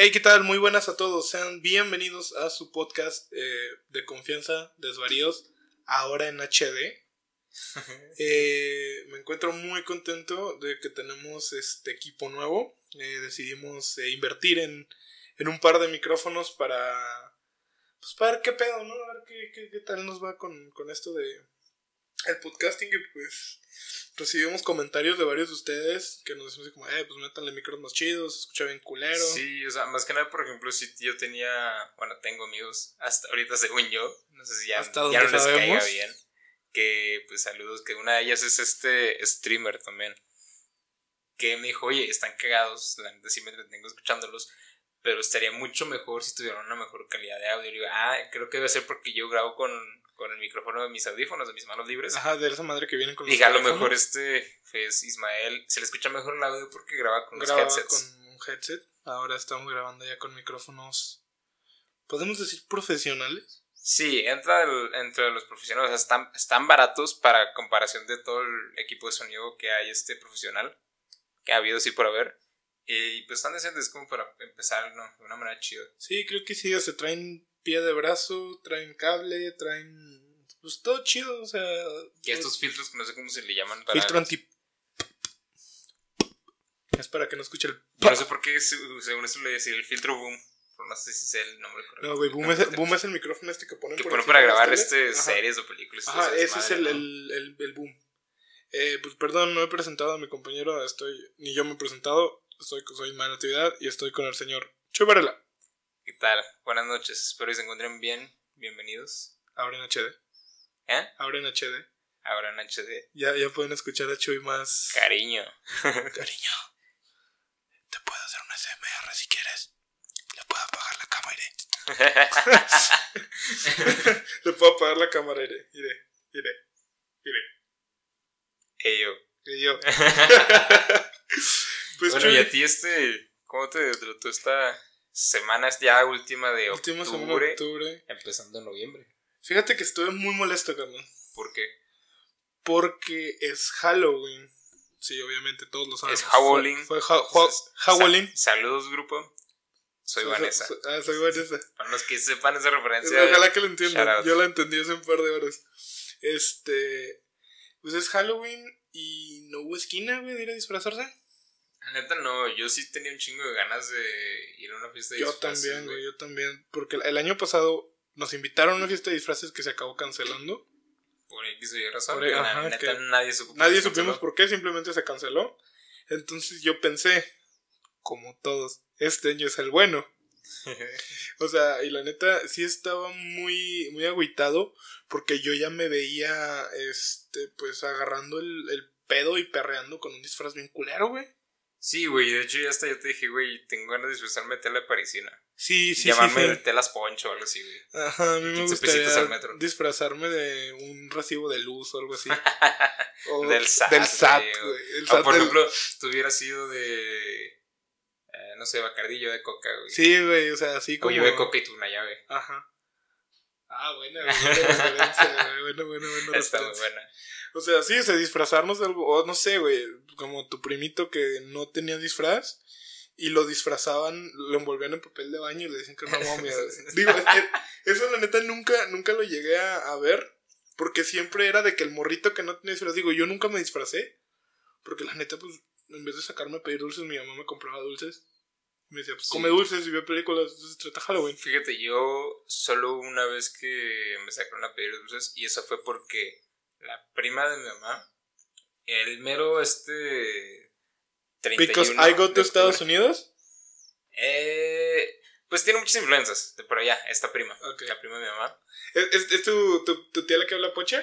Hey, ¿qué tal? Muy buenas a todos. Sean bienvenidos a su podcast eh, de confianza, Desvaríos, ahora en HD. Eh, me encuentro muy contento de que tenemos este equipo nuevo. Eh, decidimos invertir en, en un par de micrófonos para. Pues para ver qué pedo, ¿no? A ver qué, qué, qué tal nos va con, con esto de. El podcasting, y pues recibimos comentarios de varios de ustedes que nos decían así como, eh, pues métanle micros más chidos, se escucha bien culero. Sí, o sea, más que nada, por ejemplo, si yo tenía, bueno, tengo amigos, hasta ahorita según yo, no sé si ya, Hasta ya no les caiga bien, que pues saludos, que una de ellas es este streamer también, que me dijo, oye, están cagados, la neta sí me entretengo escuchándolos, pero estaría mucho mejor si tuvieran una mejor calidad de audio. Y digo, ah, creo que debe ser porque yo grabo con, con el micrófono de mis audífonos, de mis manos libres. Ajá, de esa madre que viene con los Dije, a lo mejor este es Ismael, se le escucha mejor el audio porque graba con los grababa headsets. con un headset. Ahora estamos grabando ya con micrófonos. ¿Podemos decir profesionales? Sí, entra el- entre los profesionales, o sea, están, están baratos para comparación de todo el equipo de sonido que hay este profesional, que ha habido sí por haber. Y pues están decentes como para empezar ¿no? de una manera chida. Sí, creo que sí. Se traen pie de brazo, traen cable, traen. Pues todo chido, o sea. Y estos filtros que no sé cómo se le llaman para... filtro anti. Es para que no escuche el. Yo no sé por qué se- según eso le decía el filtro boom, no sé si es el nombre correcto. No, güey, boom es, boom es el micrófono este que ponen Que por ponen para grabar este Ajá. series o películas. Ajá, ese es el, ¿no? el, el, el boom. Eh, pues perdón, no he presentado a mi compañero, estoy, ni yo me he presentado, soy Ismael Natividad y estoy con el señor Chuy Varela, ¿Qué tal? Buenas noches, espero que se encuentren bien. Bienvenidos. ahora en HD, ¿Eh? ahora en HD. Ahora en HD. Ya, ya pueden escuchar a Chuy más Cariño. cariño. Te puedo hacer un SMR si quieres. Le puedo apagar la cámara, iré. Le puedo apagar la cámara, iré, iré, iré, iré. Ello. Y yo. pues bueno, Chuy, y a ti este, ¿cómo te trató esta semana? Es ya última de última semana octubre, de octubre. empezando noviembre. Fíjate que estuve muy molesto, carnal. ¿Por qué? Porque es Halloween. Sí, obviamente, todos lo saben. Es Halloween. Fue, fue ha- ha- Halloween. Sa- saludos, grupo. Soy Vanessa. Ah, soy Vanessa. Para los que sepan esa referencia. Ojalá que lo entiendan. Yo la entendí hace un par de horas. Este. Pues es Halloween y no hubo esquina, güey, de ir a disfrazarse. La Neta, no. Yo sí tenía un chingo de ganas de ir a una fiesta de Yo disfraces, también, güey, yo también. Porque el- año pasado nos invitaron a una fiesta de disfraces que se acabó cancelando. Por X o Y razón. Por- na- ajá, neta, que nadie supo. Nadie supimos por qué, simplemente se canceló. Entonces yo pensé, como todos, este año es el bueno. O sea, y la neta, sí estaba muy, muy agüitado porque yo ya me veía, este, pues agarrando el, el pedo y perreando con un disfraz bien culero, güey. Sí, güey. De hecho, ya hasta yo te dije, güey, tengo ganas de disfrazarme de tela parisina. Sí, sí, Llamarme sí. de telas poncho o algo así, güey. Ajá, a mí me 15 pesitos gustaría al metro. disfrazarme de un recibo de luz o algo así. O Del SAT, Del SAT, güey, o- O por del- ejemplo, tú hubieras sido de. eh, no sé, bacardillo de coca, güey. Sí, güey, o sea, así O como... yo de coca y tú una llave. Ajá. Ah, buena, buena referencia. Buena, buena, buena Está muy buena. O sea, sí, o sea, disfrazarnos de algo, o no sé, güey, como tu primito que no tenía disfraz y lo disfrazaban, lo envolvían en papel de baño y le decían que era una momia. Digo, es que eso la neta nunca, nunca lo llegué a, a ver, porque siempre era de que el morrito que no tenía disfraz, digo, yo nunca me disfracé, porque la neta, pues, en vez de sacarme a pedir dulces, mi mamá me compraba dulces. Me decía, pues, Sí. come dulces y ve películas, se trata Halloween. Fíjate, yo solo una vez que me sacaron a pedir dulces y eso fue porque la prima de mi mamá, el mero este 31 Because I go to Estados Unidos. eh, pues tiene muchas influencias de por allá, esta prima, la prima de mi mamá. ¿Es, es, es tu, tu, tu tía la que habla pocha?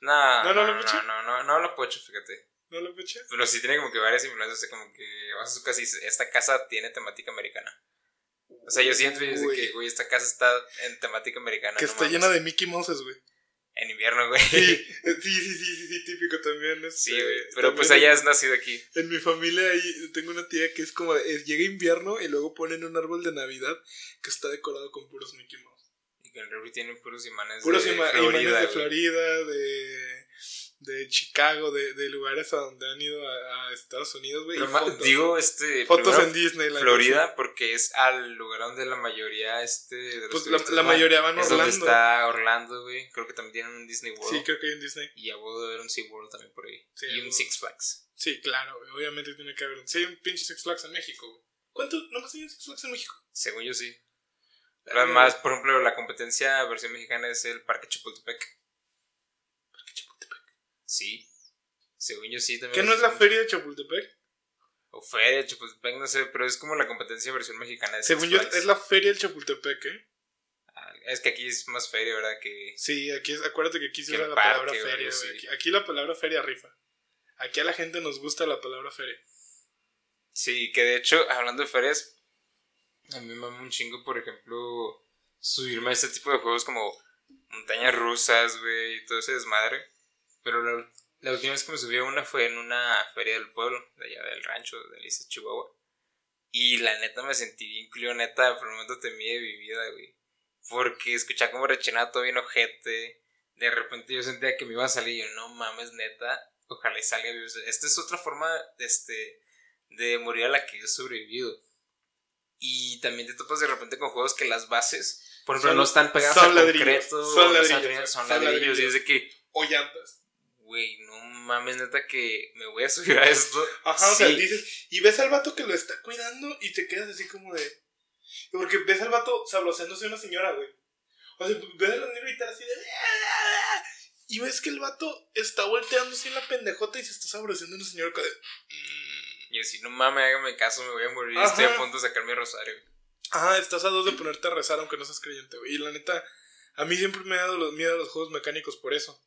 No, ¿No no, habla no, pocho? no, no, no, habla pocho, fíjate. ¿No habla pocha? Pero sí tiene como que varias influencias, o sea, como que vas a su casa y dices, esta casa tiene temática americana. O sea, yo siento que, güey, esta casa está en temática americana. Que no está mames. llena de Mickey Mouses, güey. En invierno, güey. Sí, sí, sí, sí, sí, típico también. este, Sí, güey. Pero pues en- allá es nacido aquí. En mi familia ahí tengo una tía que es como, llega invierno y luego ponen un árbol de Navidad que está decorado con puros Mickey Mouse. ¿Y el refri tiene puros imanes Puros de Florida. imanes de. Florida, de, de Chicago, de, de lugares a donde han ido a, a Estados Unidos, güey. digo, este. Fotos en Disney. la Florida, porque es al lugar donde la mayoría, este. De los Pues la, la van. mayoría van a Orlando. donde está Orlando, güey. Creo que también tienen un Disney World. Sí, creo que hay un Disney. Y a huevo de haber un SeaWorld también por ahí. Sí, y un. Six Flags. Sí, claro. Obviamente tiene que haber un. Sí, hay un pinche Six Flags en México, güey. ¿Cuánto? ¿Nomás hay un Six Flags en México? Según yo sí. Eh, Además, por ejemplo, la competencia versión mexicana es el Parque Chapultepec. Sí. Según yo sí también. ¿Qué no es la feria de Chapultepec? O feria de Chapultepec, no sé, pero es como la competencia versión mexicana de Según yo, es la feria del Chapultepec, ¿eh? Ah, Es que aquí es más feria, ¿verdad? Que. Sí, aquí es, acuérdate que aquí se usa la palabra feria, sí. güey. Aquí, aquí la palabra feria rifa. Aquí a la gente nos gusta la palabra feria. Sí, que de hecho, hablando de ferias, a mí me mama un chingo, por ejemplo, subirme a este tipo de juegos como montañas rusas, güey, y todo ese desmadre. Pero la, la última vez que me subí a una fue en una feria del pueblo, de allá del rancho, de Alicia, Chihuahua. Y la neta me sentí bien culo, neta, por un momento temí de mi vida, güey. Porque escuchaba como rechinaba todo bien ojete. De repente yo sentía que me iba a salir y yo, no mames, neta, ojalá y salga vivo. Esta es otra forma de, este, de morir a la que yo he sobrevivido. Y también te topas de repente con juegos que las bases, por ejemplo, Son- no están pegadas son a ladrillos, concreto, son ladrillos, son, son son ladrillos, ladrillos. y es de que, O llantas. Güey, no mames, neta, que me voy a subir a esto. Ajá, o sea, Sí. dices, y ves al vato que lo está cuidando y te quedas así como de. Porque ves al vato sabroseándose a una señora, güey. O sea, ves a la niña gritar así de. Y ves que el vato está volteándose en la pendejota y se está sabroseando a una señora. de, "Mm". Y decir, no mames, hágame caso, me voy a morir, Ajá. estoy a punto de sacar mi rosario. Ajá, estás a dos de ponerte a rezar aunque no seas creyente, güey. Y la neta, a mí siempre me ha dado los miedo a los juegos mecánicos por eso.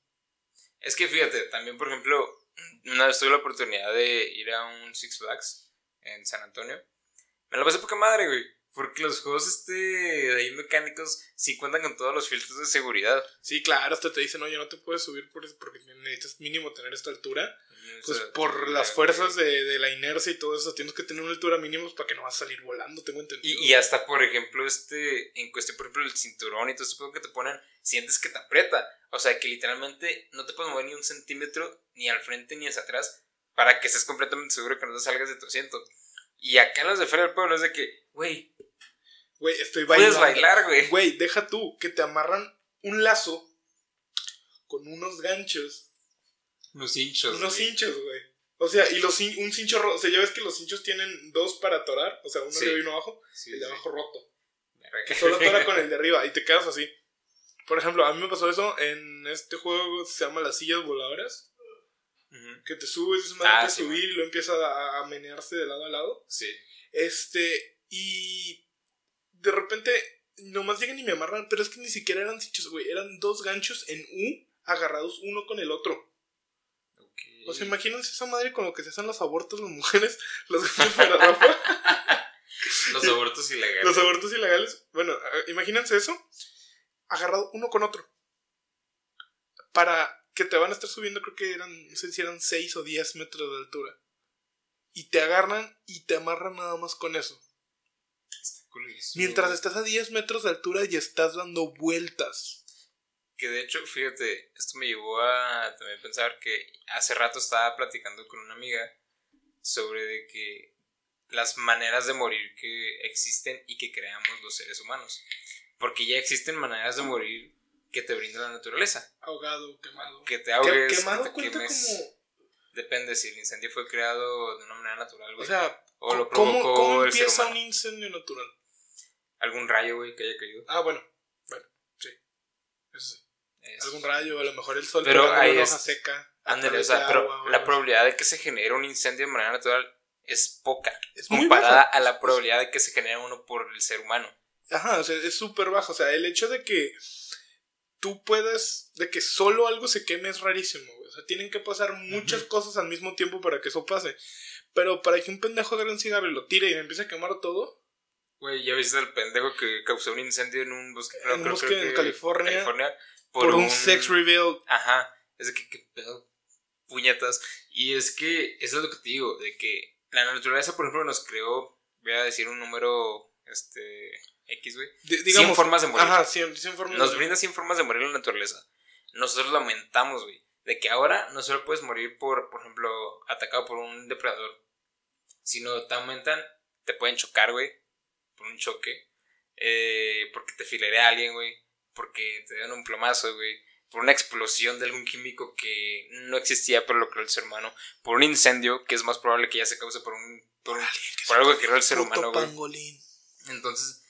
Es que fíjate, también por ejemplo, una vez tuve la oportunidad de ir a un Six Flags en San Antonio. Me la pasé poca madre, güey. Porque los juegos este de ahí mecánicos sí cuentan con todos los filtros de seguridad. Sí, claro, hasta te dicen, oye, no te puedes subir porque necesitas mínimo tener esta altura. Pues por eh, las fuerzas de, de la inercia y todo eso, tienes que tener una altura mínima para que no vas a salir volando, tengo entendido. Y, y hasta, por ejemplo, este, en cuestión, por ejemplo, el cinturón y todo esto que te ponen, sientes que te aprieta. O sea, que literalmente no te puedes mover ni un centímetro, ni al frente ni hacia atrás, para que estés completamente seguro que no te salgas de tu asiento. Y acá en los de Feria del Pueblo es de que, güey, Güey, estoy bailando. puedes bailar, güey. Güey, deja tú que te amarran un lazo con unos ganchos, Unos hinchos. unos güey. hinchos, güey. O sea, y los un cincho roto, o sea, ya ves que los hinchos tienen dos para atorar, o sea, uno Sí. arriba y uno abajo, Sí, el de sí. abajo roto. Que solo atora con el de arriba y te quedas así. Por ejemplo, a mí me pasó eso en este juego que se llama Las sillas voladoras, que te subes, es Ah, más sí, subir y lo empieza a, a menearse de lado a lado. Sí. Este, y de repente nomás llegan y me amarran, pero es que ni siquiera eran cinchos, güey, eran dos ganchos en U agarrados uno con el otro. O sea, imagínense esa madre con lo que se hacen los abortos las mujeres, los para ropa, Los abortos ilegales. los abortos ilegales. Bueno, imagínense eso, agarrado uno con otro. Para que te van a estar subiendo, creo que eran, no sé si eran 6 o 10 metros de altura. Y te agarran y te amarran nada más con eso. Está Mientras estás a 10 metros de altura y estás dando vueltas. Que de hecho, fíjate, esto me llevó a también pensar que hace rato estaba platicando con una amiga sobre de que las maneras de morir que existen y que creamos los seres humanos. Porque ya existen maneras de morir que te brinda la naturaleza. Ahogado, quemado. Que te ahogues, Que- quemado que te quemes. como. Depende si el incendio fue creado de una manera natural, O güey. sea, o lo ¿cómo, provocó cómo el ser empieza humano. un incendio natural? Algún rayo, güey, que haya caído. Ah, bueno. Bueno, sí. Eso sí. Es- Algún rayo, a lo mejor el sol Pero ahí es- hoja seca. Ándale, o sea, pero o la probabilidad de que se genere un incendio de manera natural es poca. es muy comparada a la probabilidad de que se genere uno por el ser humano. Ajá, o sea, es súper bajo. O sea, el hecho de que tú puedas, de que solo algo se queme es rarísimo, güey. O sea, tienen que pasar muchas cosas al mismo tiempo para que eso pase. Pero para que un pendejo agarre un cigarro y lo tire y empiece a quemar todo, Güey, ¿ya viste el pendejo que causó un incendio en un bosque? En un bosque en California, por, por, un, un sex reveal. Ajá, es de que, pedo, puñetas. Y es que, eso es lo que te digo, de que la naturaleza, por ejemplo, nos creó, voy a decir un número este, X, güey. Di- 100 digamos, formas de morir. Ajá, 100, 100 formas Nos de brinda 100 formas de morir la naturaleza. Nosotros lo aumentamos, güey. De que ahora no solo puedes morir por, por ejemplo, atacado por un depredador. Sino te aumentan, te pueden chocar, güey. Por un choque. Eh, porque te fileré a alguien, güey. Porque te dan un plomazo, güey. Por una explosión de algún químico que no existía, pero lo creó el ser humano. Por un incendio, que es más probable que ya se cause por un. Por, un- por algo que creó el ser humano, güey. Entonces,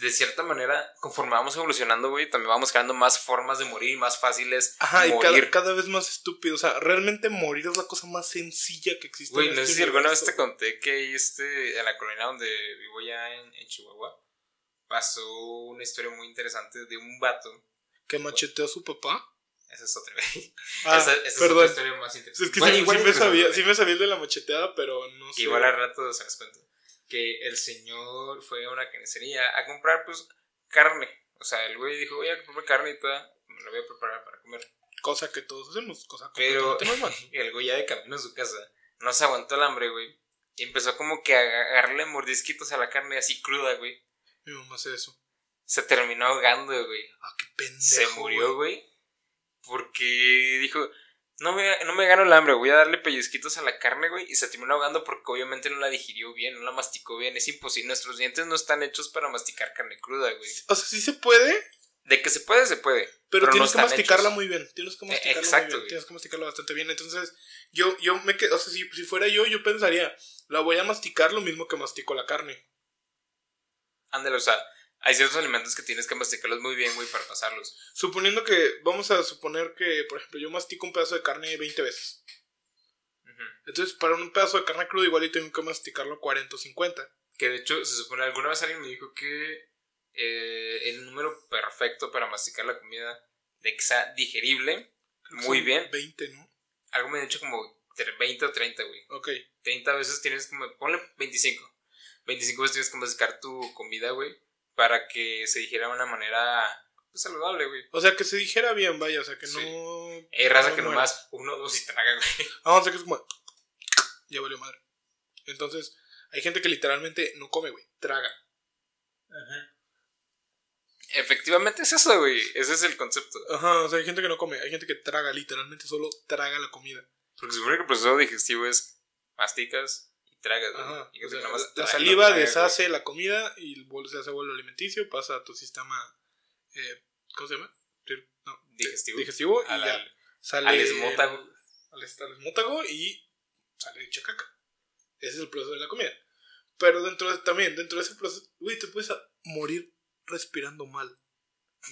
de cierta manera, conforme vamos evolucionando, güey, también vamos creando más formas de morir, más fáciles Ajá, y cada, cada vez más estúpido. O sea, realmente morir es la cosa más sencilla que existe. Güey, no sé si alguna vez te conté que este, en la colonia donde vivo ya en, en Chihuahua, pasó una historia muy interesante de un vato. Que macheteó a su papá. Esa es otra vez. Ah, esa, esa es otra historia más interesante. Es que Bueno, sí, igual sí me sabía, sí me sabía el de la macheteada, pero no sé. Que igual al rato se las cuento. Que el señor fue a una carnicería a comprar, pues, carne. O sea, el güey dijo, voy a comprar carne y toda, me la voy a preparar para comer. Cosa que todos hacemos, cosa Pero completamente normal. el güey ya de camino a su casa no se aguantó el hambre, güey. Y empezó como que a agarrarle mordisquitos a la carne así cruda, güey. Mi mamá hace eso. Se terminó ahogando, güey. Ah, qué pendejo. Se murió, güey. Porque dijo, no me, no me gano el hambre, voy a darle pellizquitos a la carne, güey. Y se terminó ahogando porque obviamente no la digirió bien, no la masticó bien. Es imposible, nuestros dientes no están hechos para masticar carne cruda, güey. O sea, sí se puede, De que se puede, se puede. pero, tienes que masticarla hechos. muy bien. Tienes que Eh, masticarla exacto, muy bien. güey. Tienes que masticarla bastante bien. Entonces, yo, yo me quedo, o sea, si, si fuera yo, yo pensaría, la voy a masticar lo mismo que mastico la carne. Ándale, o sea, hay ciertos alimentos que tienes que masticarlos muy bien, güey, para pasarlos. Suponiendo que, vamos a suponer que, por ejemplo, yo mastico un pedazo de carne 20 veces. Entonces, para un pedazo de carne cruda, igual y tengo que masticarlo 40 o 50. Que de hecho, se supone, alguna vez alguien me dijo que eh, el número perfecto para masticar la comida de que sea digerible, Creo Muy bien. 20, ¿no? algo me ha dicho como tre- 20 o 30, güey. Ok. 30 veces tienes que, ponle 25. 25 veces tienes que masticar tu comida, güey, para que se digiera de una manera pues, saludable, güey. O sea, que se dijera bien, vaya, o sea, que Sí. no... Hay raza no que muera. nomás uno, dos y traga, güey. Vamos a que es como... Ya valió madre. Entonces, hay gente que literalmente no come, güey. Traga. Efectivamente es eso, güey. Ese es el concepto. Ajá, o sea, hay gente que no come. Hay gente que traga, literalmente solo traga la comida. Porque se supone que el proceso digestivo es masticas tragas. Ajá. Y o sea, la saliva traga, deshace la comida y se hace vuelo alimenticio, pasa a tu sistema... eh, ¿Cómo se llama? No, Digestivo. digestivo y ya sale... al esmótago. Al, esmótago y sale hecha caca. Ese es el proceso de la comida. Pero dentro de, también, dentro de ese proceso, güey, te puedes morir respirando mal.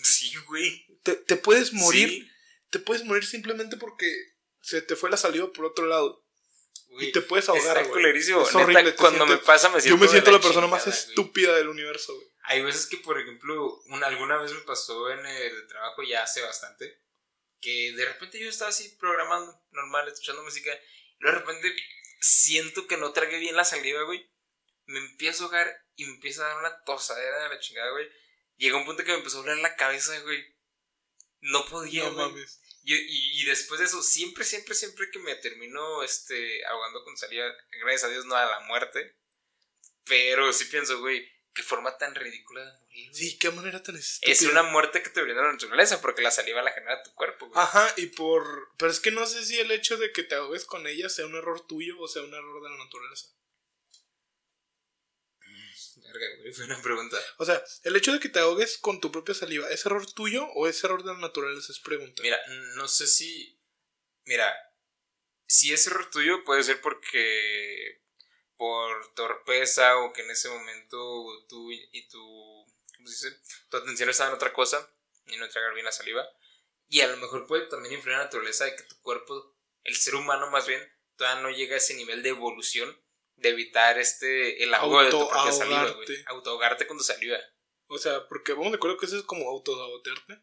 Sí, güey. Te, te puedes morir, Sí, te puedes morir simplemente porque se te fue la saliva por otro lado. Y te puedes ahogar, Está güey. culerísimo. Es horrible, cuando sientes- me pasa me siento Yo me siento la, persona más güey. estúpida del universo, güey. Hay veces que, por ejemplo, una, alguna vez me pasó en el trabajo ya hace bastante, que de repente yo estaba así programando, normal, escuchando música, y de repente siento que no tragué bien la saliva, güey. Me empiezo a ahogar y me empieza a dar una tosadera de la chingada, güey. Llega un punto que me empezó a doler la cabeza, güey. No podía, No güey. mames. Yo- y, y después de eso, siempre, siempre, siempre que me termino este, ahogando con saliva, gracias a Dios no a la muerte, pero sí pienso, güey, qué forma tan ridícula de morir. güey. Sí, qué manera tan estúpida. Es una muerte que te brinda la naturaleza, porque la saliva la genera tu cuerpo, güey. Ajá, y por... Pero es que no sé si el hecho de que te ahogues con ella sea un error tuyo o sea un error de la naturaleza. Verga, güey, fue una pregunta. O sea, el hecho de que te ahogues con tu propia saliva, ¿es error tuyo o es error de la naturaleza? Es pregunta. Mira, no sé si. Mira, si es error tuyo, puede ser porque. por torpeza o que en ese momento tú y y tu. ¿Cómo se dice? Tu atención estaba en otra cosa y no tragar bien la saliva. Y a lo mejor puede también influir en la naturaleza de que tu cuerpo, el ser humano más bien, todavía no llega a ese nivel de evolución de evitar este el ahogo de tu propia saliva, güey. Autoahogarte. Tu saliva. O sea, porque vamos de acuerdo que eso es como autosabotearte.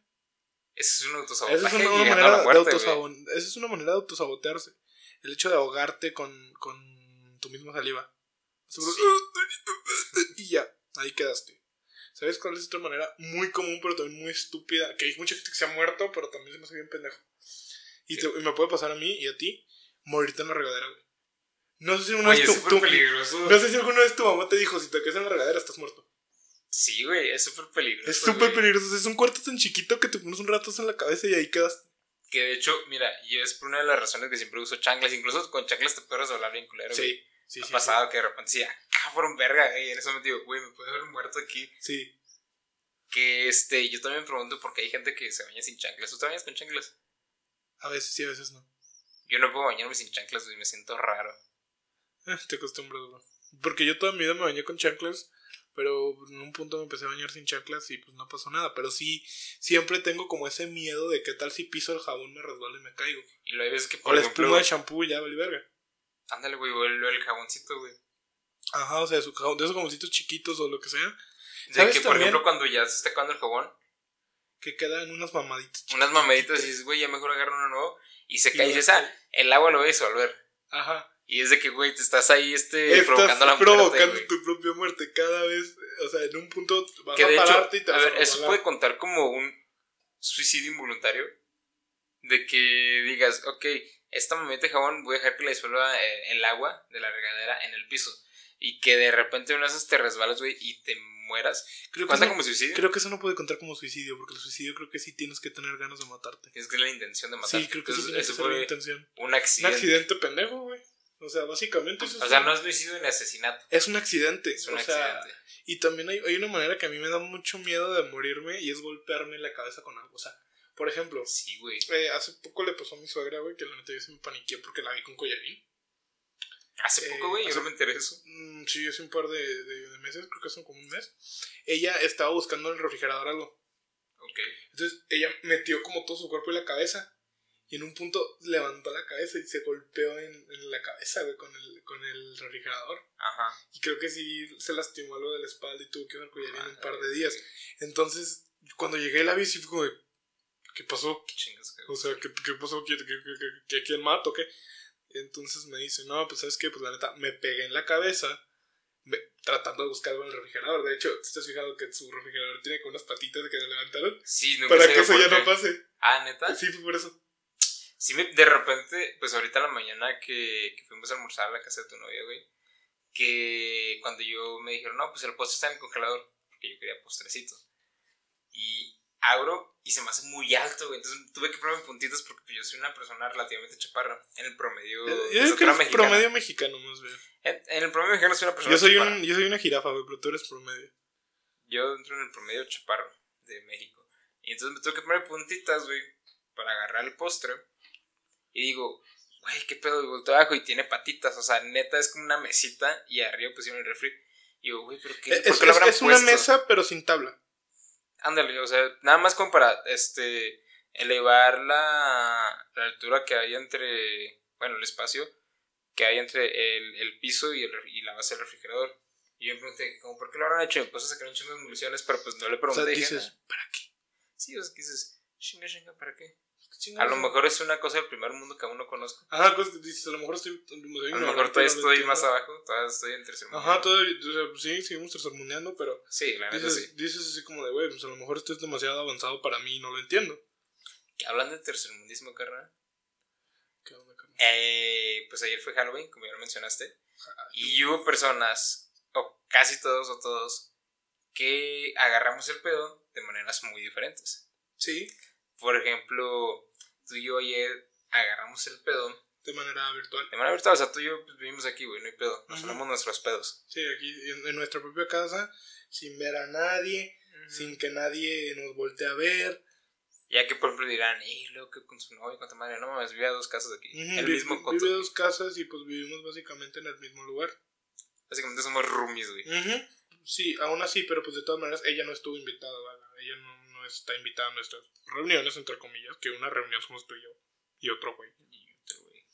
Eso es un autosabotaje Esa es una, una manera muerte, de autosabon- esa es una manera de autosabotearse. El hecho de ahogarte con, con tu misma saliva. Y ya, ahí quedaste. ¿Sabes cuál es otra manera muy común, pero también muy estúpida? Que hay mucha gente que se ha muerto, pero también se me hace bien pendejo. Y, te- y me puede pasar a mí y a ti, morirte en la regadera, güey. No sé si alguna vez es tu, tu- peligroso. no sé si alguna vez tu mamá te dijo, si te quedas en la regadera estás muerto. Sí, güey, es súper peligroso. Es súper peligroso. Es un cuarto tan chiquito que te pones un rato en la cabeza y ahí quedas. Que de hecho, mira, yo es por una de las razones que siempre uso chanclas. Incluso con chanclas te puedes resbalar bien culero. Sí, sí, ha sí. Pasado que de repente decía, cabrón, verga. Y en eso me digo, güey, me puede haber muerto aquí. Sí. Que este, yo también me pregunto por qué hay gente que se baña sin chanclas. ¿Tú te bañas con chanclas? A veces sí, a veces no. Yo no puedo bañarme sin chanclas, y me siento raro. Te acostumbras, bro. Porque yo toda mi vida me bañé con chanclas pero en un punto me empecé a bañar sin chanclas y pues no pasó nada. Pero sí, siempre tengo como ese miedo de que tal si piso el jabón me resbalo y me caigo. Y lo hay veces que por o la espuma de shampoo ya vale verga. Ándale, güey, o el, el, jaboncito, güey. Ajá, o sea, su jabón, de esos jaboncitos chiquitos o lo que sea. De que, por ejemplo, cuando ya se está acabando el jabón. Que quedan unas mamaditas. Unas mamaditas y dices, güey, ya mejor agarro uno nuevo. Y se cae y dices, ah, el agua lo voy a disolver. Ajá. Y es de que, güey, te estás ahí este, provocando la muerte. provocando tu propia muerte cada vez. O sea, en un punto vas a pararte y te vas a ver, eso puede contar como un suicidio involuntario. De que digas, ok, esta mamita de jabón voy a dejar que la disuelva eh, el agua de la regadera en el piso. Y que de repente una vez te resbalas, güey, y te mueras. Creo ¿Cuenta como suicidio? Creo que eso no puede contar como suicidio, porque el suicidio creo que sí tienes que tener ganas de matarte. Es que es la intención de matarte. Sí, creo que sí eso fue la intención. Un accidente. Un accidente pendejo, güey. O sea, básicamente eso O sea, no es suicidio ni asesinato. Es un accidente. Es un accidente. Y también hay, hay, una manera que a mí me da mucho miedo de morirme y es golpearme la cabeza con algo. O sea, por ejemplo. Sí, güey. Eh, hace poco le pasó a mi suegra, güey, que la neta yo se me paniqué porque la vi con collarín. Hace poco, güey, yo no me enteré eso. Mm, sí, hace un par de, de, meses, creo que son como un mes. Ella estaba buscando en el refrigerador algo. Ok. Entonces ella metió como todo su cuerpo en la cabeza. Y en un punto levantó la cabeza y se golpeó en, en la cabeza, güey, con el, con el refrigerador. Ajá. Y creo que sí se lastimó lo de la espalda y tuvo que collarín en un par de días. Entonces, cuando llegué a la bici fue como de, ¿qué pasó? ¿Qué chingas, o sea, ¿qué, qué pasó? ¿Qué, qué, quién mato? ¿Qué? Entonces me dice, no, pues sabes qué, pues la neta, me pegué en la cabeza tratando de buscar algo en el refrigerador. De hecho, ¿te has fijado que su refrigerador tiene como unas patitas que se levantaron? Sí, no Para que eso ya no pase. Ah, neta. Sí, fue por eso. Sí, de repente, pues ahorita en la mañana que, que, fuimos a almorzar a la casa de tu novia, güey, que cuando yo me dijeron, no, pues el postre está en el congelador, porque yo quería postrecito. Y abro y se me hace muy alto, güey. Entonces tuve que ponerme puntitos porque yo soy una persona relativamente chaparra. En el promedio. Yo digo que eres promedio mexicano, más bien. En, el promedio mexicano soy una persona yo soy Un, yo soy una jirafa, güey, pero tú eres promedio. Yo entro en el promedio chaparro de México. Y entonces me tuve que poner puntitas, güey, para agarrar el postre. Y digo, güey, qué pedo, y volteo abajo y tiene patitas, o sea, neta es como una mesita y arriba pusieron el refri. Y digo, güey, pero qué, es, ¿por qué es, una mesa, pero sin tabla. Ándale, o sea, nada más como para, este, elevar la, la altura que hay entre, bueno, el espacio que hay entre el, el piso y, el, y la base del refrigerador. Y yo me pregunté, como, ¿por qué lo habrán hecho? Y me puse a sacar un chingo de municiones, pero pues no le pregunté. O sea, dices, ¿para qué? Sí, o sea, dices, chinga, chinga, ¿para qué? A lo mejor es una cosa del primer mundo que aún no conozco. Ajá, cosas que dices, a lo mejor estoy. A lo mejor todavía estoy más abajo, todavía estoy en tercer mundo. Ajá, todavía, o sea, sí, seguimos tercermundeando, pero. Sí, la neta sí. Dices así como de, güey, pues a lo mejor esto es demasiado avanzado para mí y no lo entiendo. ¿Qué hablan de tercermundismo, carnal? ¿Qué onda, carnal? Eh, pues ayer fue Halloween, como ya lo mencionaste. y hubo personas, o casi todos o todos, que agarramos el pedo de maneras muy diferentes. Sí. Por ejemplo, tú y yo ayer agarramos el pedo. De manera virtual. De manera virtual, o sea, tú y yo pues, vivimos aquí, güey, no hay pedo. Nos uh nuestros pedos. Sí, aquí en, nuestra propia casa, sin ver a nadie, sin que nadie nos voltee a ver. Ya que por ejemplo dirán, ¡y luego que con su novio, con tu madre! No mames, vive a dos casas aquí. el mismo coto. Vive a dos casas y pues vivimos básicamente en el mismo lugar. Básicamente somos roomies, güey. Sí, aún así, pero pues de todas maneras ella no estuvo invitada, ¿vale? Ella no está invitada a nuestras reuniones, entre comillas, que una reunión somos tú y yo y otro güey. Y otro güey.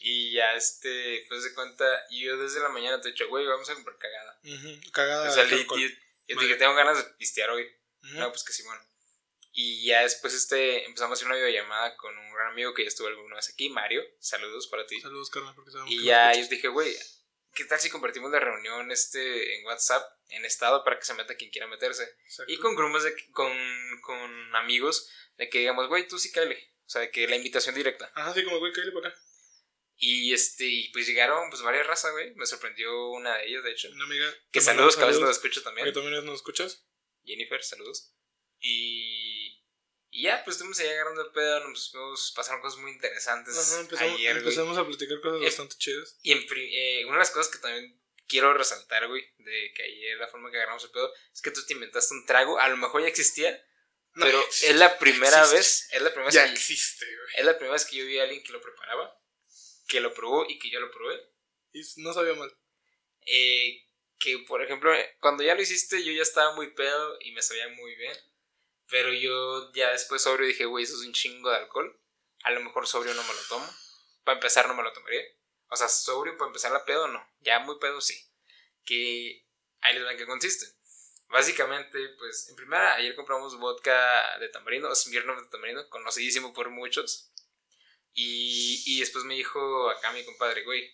Y ya, este, pues de cuenta, yo desde la mañana te he dicho, güey, vamos a comprar cagada. Cagada. O sea, yo dije, tengo ganas de pistear hoy. No, pues que Simón. Y ya después este, empezamos a hacer una videollamada con un gran amigo que ya estuvo alguna vez aquí, Mario. Saludos para ti. Saludos, carnal, porque sabemos Y ya yo dije, güey, ¿qué tal si convertimos la reunión este en WhatsApp en estado para que se meta quien quiera meterse? Y con grupos de, con, con amigos de que digamos, güey, tú sí cáele. O sea, de que la invitación directa. Ajá, sí, como, güey, cáele para acá. Y este, y pues llegaron pues varias razas, güey. Me sorprendió una de ellas, de hecho. Una amiga. Que saludos, que a mandamos veces nos escucha también. Que también nos escuchas. Jennifer, saludos. Y, y ya, pues estuvimos ahí agarrando el pedo, nos fuimos- pasaron cosas muy interesantes Ajá, empezamos, ayer, empezamos a platicar cosas Eh, bastante chidas. Y en eh, una de las cosas que también quiero resaltar, güey, de que ayer la forma que agarramos el pedo, es que tú te inventaste un trago, a lo mejor ya existía, No, pero existe, es la primera existe. vez, es la primera Ya vez que, existe, güey. es la primera vez que yo vi a alguien que lo preparaba, que lo probó y que yo lo probé. Y no sabía mal. Eh, que por ejemplo, cuando ya lo hiciste, yo ya estaba muy pedo y me sabía muy bien. Pero yo ya después sobrio dije, güey, eso es un chingo de alcohol. A lo mejor sobrio no me lo tomo. Para empezar, no me lo tomaría. O sea, sobrio para empezar la pedo, no. Ya muy pedo, sí. Que ahí les ven qué consiste. Básicamente, pues, en primera, ayer compramos vodka de tamarindo, Smirnoff de tamarindo, conocidísimo por muchos. Y, y después me dijo acá mi compadre, güey,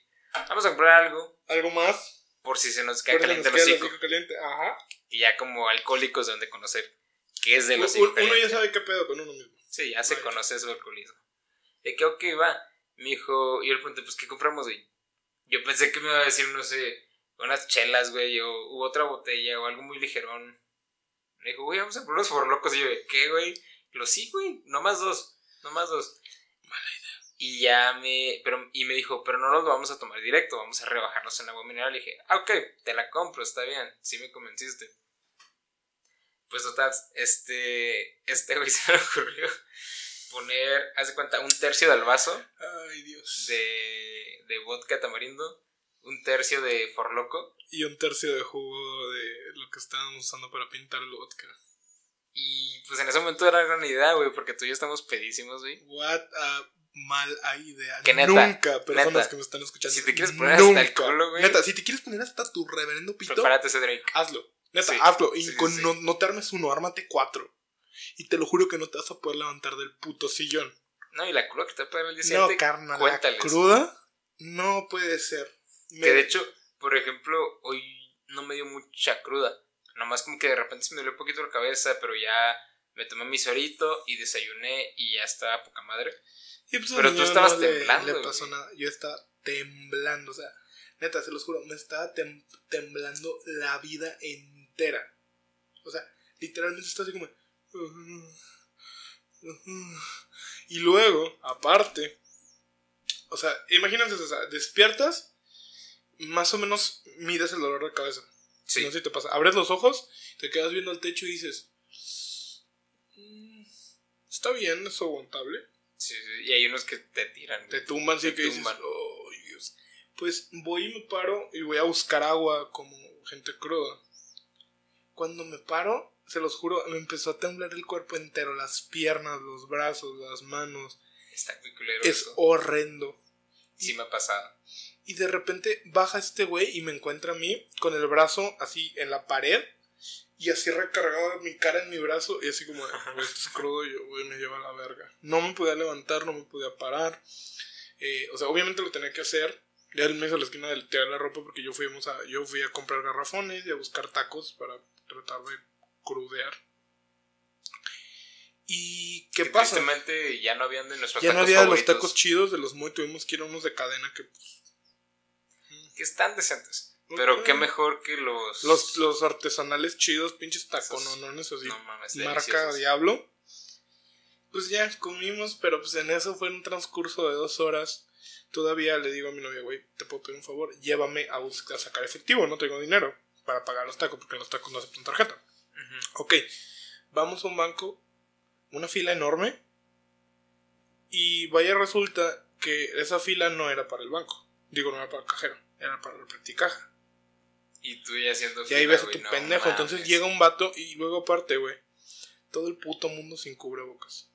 vamos a comprar algo ¿Algo más? por si se nos cae Por si caliente nos el queda el hocico. hocico caliente. Ajá. Y ya como alcohólicos deben de conocer qué es de los Un- uno ya sabe qué pedo con uno mismo. Sí, ya se Vaya. conoce su alcoholismo. De que, ok, va. Me dijo, y yo le pregunté, pues, ¿qué compramos, güey? Yo pensé que me iba a decir, no sé, unas chelas, güey, o u otra botella, o algo muy ligerón. Me dijo, güey, vamos a por unos forlocos. Y yo, ¿qué, güey? Lo sí, güey, nomás dos, nomás dos. Mala idea. Y ya me, pero, y me dijo, pero no los vamos a tomar directo, vamos a rebajarlos en agua mineral. Y dije, ah, ok, te la compro, está bien, sí me convenciste. Pues total, este, este güey se le ocurrió poner, haz de cuenta, un tercio del vaso Ay, Dios. de, de vodka tamarindo, un tercio de forloco Y un tercio de jugo de lo que estábamos usando para pintar el vodka. y pues en ese momento era gran idea, güey, porque tú y yo estamos pedísimos, güey. What a mala idea. Que neta, nunca, personas neta. que me están escuchando. Si te quieres poner hasta el culo, güey. Neta, si te quieres poner hasta tu reverendo pito, Prepárate ese drink. hazlo. Neta, Sí, hazlo. Y sí, con. No, no te armes uno, ármate cuatro. Y te lo juro que no te vas a poder levantar del puto sillón. No, y la cruda que te puede el día No, carnal, la cruda no puede ser. Me- Que de hecho, por ejemplo, hoy no me dio mucha cruda. Nomás como que de repente se me dolió un poquito la cabeza, pero ya me tomé mi suerito y desayuné y ya estaba poca madre. Pues, Pero tú estabas no temblando, Le pasó güey. nada. Yo estaba temblando. O sea, neta, se los juro, me estaba tem- temblando la vida entera. O sea, literalmente estaba así como. Y luego, aparte. O sea, imagínense, o sea, despiertas. Más o menos mides el dolor de cabeza. Sí. No sé si te pasa. Abres los ojos, te quedas viendo al techo y dices. "Mm, Está bien, es aguantable. Sí, sí, y hay unos que te tiran. Te tumban, sí Te que dices, tumban. "Ay, Dios". Pues voy y me paro y voy a buscar agua como gente cruda. Cuando me paro, se los juro, me empezó a temblar el cuerpo entero, las piernas, los brazos, las manos. Está muy culero Es eso. horrendo. Sí me ha pasado. Y de repente baja este güey y me encuentra a mí con el brazo así en la pared y así recargado mi cara en mi brazo y así como, esto es crudo y yo, güey, me lleva a la verga. No me podía levantar, no me podía parar. Eh, o sea, obviamente lo tenía que hacer. Ya él me hizo la esquina del tirar la ropa porque yo, fuimos a, yo fui a comprar garrafones y a buscar tacos para tratar de crudear. ¿Y qué Que pasa? Tristemente ya no habían de nuestros Ya no había de los tacos chidos, de los muy, tuvimos que ir a unos de cadena que pues, Que están decentes. Pero qué mejor que los. Los, los artesanales chidos, pinches taconones así. No mames, marca deliciosos. Diablo. Pues ya comimos, pero pues en eso fue un transcurso de dos horas. Todavía le digo a mi novia, güey, te puedo pedir un favor, llévame a, buscar, a sacar efectivo, no tengo dinero para pagar los tacos, porque los tacos no aceptan tarjeta. Ujú. Ok, vamos a un banco, una fila enorme, y vaya resulta que esa fila no era para el banco. Digo, no era para el cajero, era para el practicaja. Y tú ya haciendo. Y ahí ves a tu no pendejo. Entonces llega un vato y luego aparte, güey. Todo el puto mundo sin cubrebocas.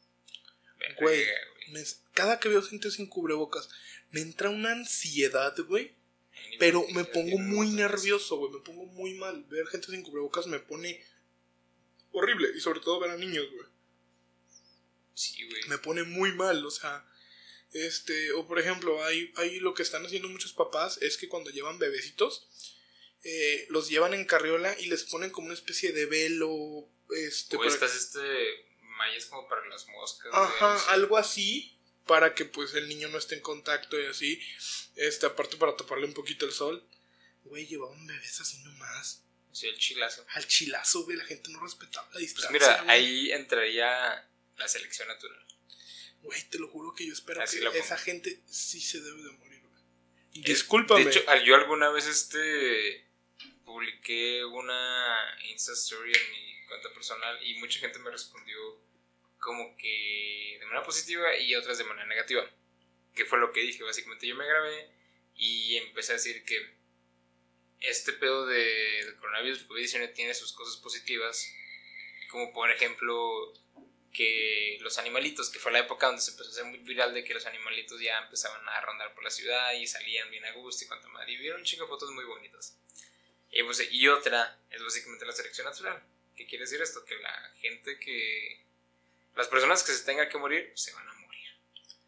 Güey, cada que veo gente sin cubrebocas, me entra una ansiedad, güey. Pero me pongo muy nervioso, güey. Me pongo muy mal. Ver gente sin cubrebocas me pone horrible. Y sobre todo ver a niños, güey. Sí, güey. Me pone muy mal. O sea, este, o por ejemplo, hay, hay lo que están haciendo muchos papás es que cuando llevan bebecitos, eh, los llevan en carriola y les ponen como una especie de velo. Este, O estas, este. Mallas como para las moscas. Ajá, algo así para que pues el niño no esté en contacto y así. Este, aparte para taparle un poquito el sol. Güey, llevaban bebés así nomás. Sí, el chilazo. Al chilazo, güey, la gente no respetaba la Pues distancia. mira, güey. ahí entraría la selección natural. Güey, te lo juro que yo espero Así que esa gente sí se debe de morir, güey. Es- Discúlpame. De hecho, yo alguna vez este publiqué una Insta Story en mi cuenta personal y mucha gente me respondió como que de manera positiva y otras de manera negativa. Que fue lo que dije, básicamente yo me grabé y empecé a decir que este pedo de, del coronavirus, el COVID-19 tiene sus cosas positivas, como por ejemplo que los animalitos, que fue la época donde se empezó a hacer muy viral de que los animalitos ya empezaban a rondar por la ciudad y salían bien a gusto y cuanta madre, y vieron un chingo fotos muy bonitas. Y, pues, y otra es básicamente la selección natural. ¿Qué quiere decir esto? Que la gente que... Las personas que se tengan que morir, se van a morir.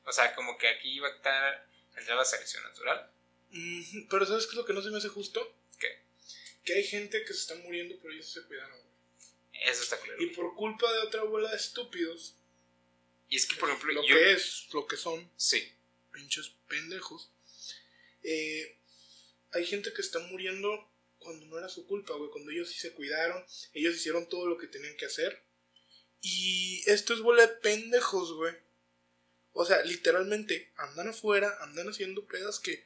O sea, como que aquí va a estar, entrar la selección natural. Ujú, Pero ¿sabes qué es lo que no se me hace justo? ¿Qué? Que hay gente que se está muriendo, pero ellos se cuidaron. Eso está claro. Y por culpa de otra bola de estúpidos, Y es que, por ejemplo, lo yo... que es, lo que son, Sí, pinches pendejos, eh, hay gente que está muriendo cuando no era su culpa, güey. Cuando ellos sí se cuidaron, ellos hicieron todo lo que tenían que hacer. Y esto es bola de pendejos, güey. O sea, literalmente, andan afuera, andan haciendo pedas que...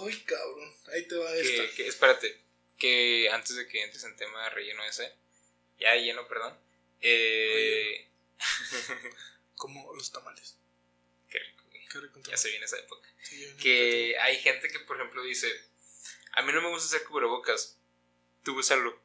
Ay, cabrón, ahí te va esta. que, que- espérate, que antes de que entres en tema de relleno ese, ya lleno, perdón. Eh, Como los tamales. qué rico, güey. Qué rico Ya se viene esa época. Sí, ya viene Que hay gente que, por ejemplo, dice: A mí no me gusta hacer cubrebocas. Tú úsalo.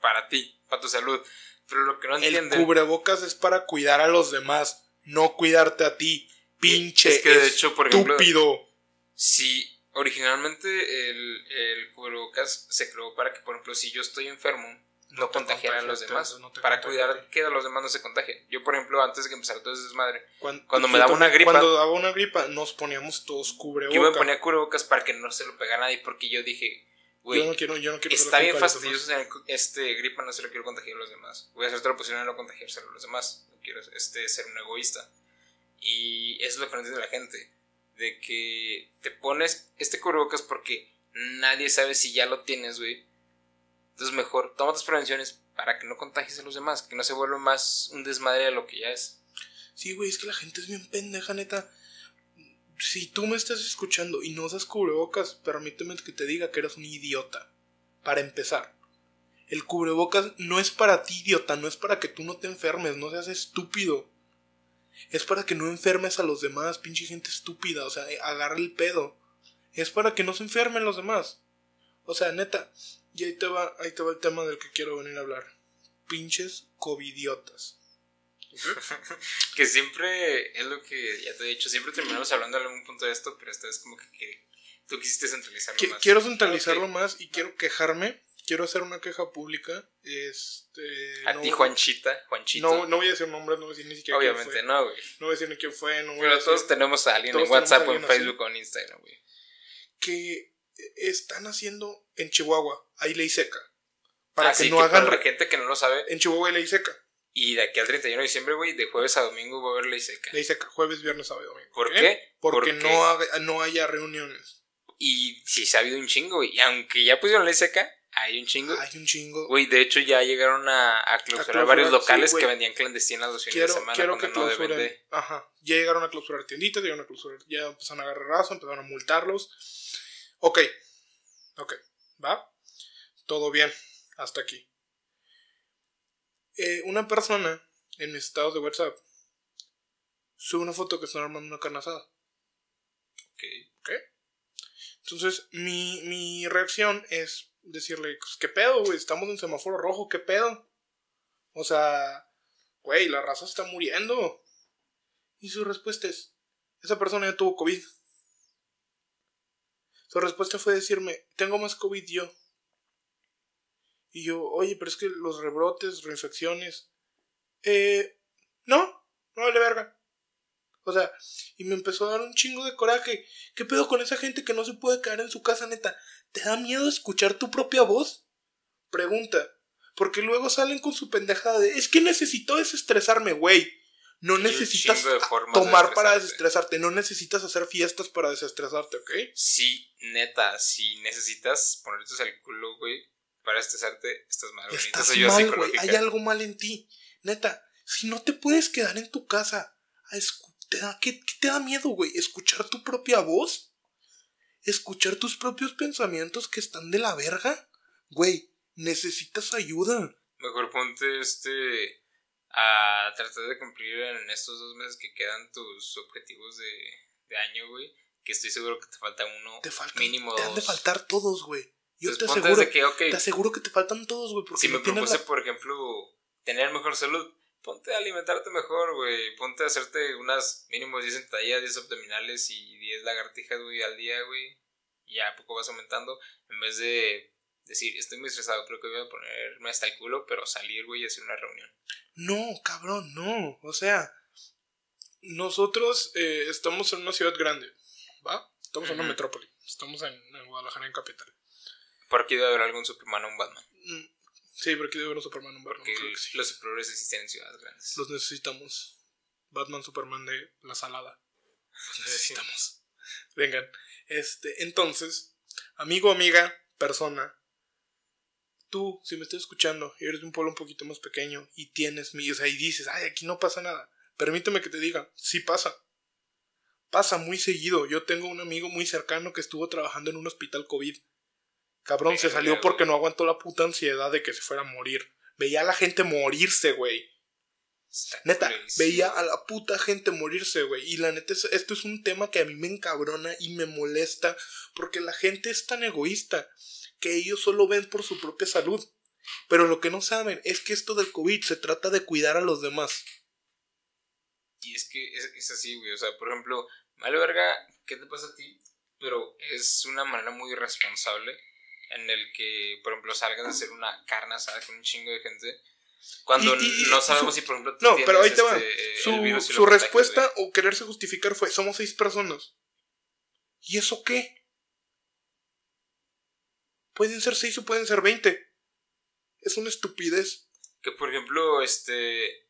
Para ti, para tu salud. Pero lo que no El entienden. cubrebocas es para cuidar a los demás, no cuidarte a ti. Pinche Es que, de hecho, por ejemplo, estúpido. Si originalmente el, el cubrebocas se creó para que, por ejemplo, si yo estoy enfermo, no, te contagiar a los demás. no para cuidar que a los demás no se contagien. Yo, por ejemplo, antes de que empezara todo ese desmadre, Cuando, Cuando me daba una gripa- Cuando daba una gripa, nos poníamos todos cubrebocas. yo me ponía cubrebocas para que no se lo pegara a nadie, porque yo dije, güey, yo no quiero, yo no quiero está bien fastidioso tener este gripa, no se lo quiero contagiar a los demás. Voy a hacer lo posible de no contagiárselo a los demás. No quiero este, ser un egoísta. Y eso es lo que no entiende la gente. De que te pones este cubrebocas porque nadie sabe si ya lo tienes, güey. Entonces mejor toma tus prevenciones para que no contagies a los demás. Que no se vuelva más un desmadre de lo que ya es. Sí, güey, es que la gente es bien pendeja, neta. Si tú me estás escuchando y no usas cubrebocas, permíteme que te diga que eres un idiota. Para empezar. El cubrebocas no es para ti, idiota, no es para que tú no te enfermes, no seas estúpido. Es para que no enfermes a los demás, pinche gente estúpida, o sea, agarra el pedo. Es para que no se enfermen los demás. O sea, neta, y ahí te va, ahí te va el tema del que quiero venir a hablar. Pinches covidiotas. Que siempre es lo que ya te he dicho. Siempre terminamos hablando en algún punto de esto, pero esta vez como que, que tú quisiste centralizarlo más. Quiero centralizarlo más y quiero quejarme. Quiero hacer una queja pública. Este. A no- ti, Juanchita, Juanchito. No, no voy a decir nombres, no voy a decir ni siquiera quién Obviamente fue. no, güey. No voy a decir ni quién fue, no voy a Pero decir todos tenemos a alguien en WhatsApp o en así. Facebook o en Instagram, güey. que están haciendo en Chihuahua. Hay ley seca. Para Así que no que hagan. para la gente que no lo sabe, En Chihuahua hay ley seca. Y de aquí al 31 de diciembre, güey, de jueves a domingo va a haber ley seca. Ley seca, jueves, viernes, sábado y domingo. ¿Por qué? Porque, No, no haya reuniones. Y sí se ha habido un chingo, güey. Y aunque ya pusieron ley seca, hay un chingo. Hay un chingo. Güey, de hecho ya llegaron a, a clausurar clausurar, varios locales que vendían clandestinas los fines quiero de semana quiero que no de. Ajá. Ya llegaron a clausurar tienditas, llegaron a clausurar. Ya empezaron a agarrar razo, empezaron a multarlos. Ok. Ok. ¿Va? Todo bien. Hasta aquí. Eh, una persona en mis estados de WhatsApp sube una foto que están armando una carne asada. Ok. Entonces, mi, mi reacción es decirle, pues, ¿qué pedo, güey? Estamos en semáforo rojo, ¿qué pedo? O sea, güey, la raza está muriendo. Y su respuesta es, esa persona ya tuvo COVID. Su respuesta fue decirme, tengo más COVID yo. Y yo, oye, pero es que los rebrotes, reinfecciones... Eh, no, no vale verga. O sea, y me empezó a dar un chingo de coraje. ¿Qué pedo con esa gente que no se puede quedar en su casa, neta? ¿Te da miedo escuchar tu propia voz? Pregunta. Porque luego salen con su pendejada de, es que necesito desestresarme, güey. No necesitas de tomar para estresarte. desestresarte. No necesitas hacer fiestas para desestresarte, ¿ok? Sí, neta, si necesitas ponerte el culo, güey, para estresarte, estás mal. güey. Estás mal, güey. Hay algo mal en ti. Neta, si no te puedes quedar en tu casa, a te da- ¿qué, qué te da miedo, güey? ¿Escuchar tu propia voz? ¿Escuchar tus propios pensamientos que están de la verga? Güey, necesitas ayuda. Mejor ponte este a tratar de cumplir en estos dos meses que quedan tus objetivos de, de año, güey. Que estoy seguro que te falta uno, Te mínimo te dos. han de faltar todos, güey. Yo Entonces, te aseguro, que, ok, te aseguro que te faltan todos, güey, si me propuse, la- por ejemplo, tener mejor salud, ponte a alimentarte mejor, güey. Ponte a hacerte unas mínimo 10 sentadillas, 10 abdominales y 10 lagartijas, güey, al día, güey. Y ya a poco vas aumentando. En vez de decir, estoy muy estresado, creo que voy a ponerme hasta el culo, pero salir, güey, y hacer una reunión. No, cabrón, no. O sea, nosotros eh, estamos en una ciudad grande, ¿va? Estamos en una metrópoli. Estamos en, en Guadalajara, en capital. Por aquí debe haber algún Superman o un Batman. Mm, Sí, pero aquí debe haber un Superman, un Batman. Porque que sí. los superhéroes existen en ciudades grandes. Los necesitamos. Batman, Superman de la salada. Los necesitamos. Vengan. Este, entonces, amigo, amiga, persona. Tú, si me estás escuchando y eres de un pueblo un poquito más pequeño y tienes mi, o sea, y dices, ay, aquí no pasa nada. Permíteme que te diga, sí pasa. Pasa muy seguido. Yo tengo un amigo muy cercano que estuvo trabajando en un hospital COVID. Cabrón, se salió porque no aguantó la puta ansiedad de que se fuera a morir. Veía a la gente morirse, güey. Neta, veía a la puta gente morirse, güey. Y la neta, es- esto es un tema que a mí me encabrona y me molesta porque la gente es tan egoísta que ellos solo ven por su propia salud. Pero lo que no saben es que esto del COVID se trata de cuidar a los demás. Y es que es, es así, güey. O sea, por ejemplo, vale verga, ¿qué te pasa a ti? Pero es una manera muy irresponsable en el que, por ejemplo, salgas a hacer una carne asada con un chingo de gente. Cuando Y- y- y no sabemos su- si, por ejemplo, tú No, tienes, pero ahí te va. este, el Su, respuesta o quererse justificar fue, somos seis personas. ¿Y eso qué? Pueden ser seis o pueden ser veinte. Es una estupidez. Que, por ejemplo, este.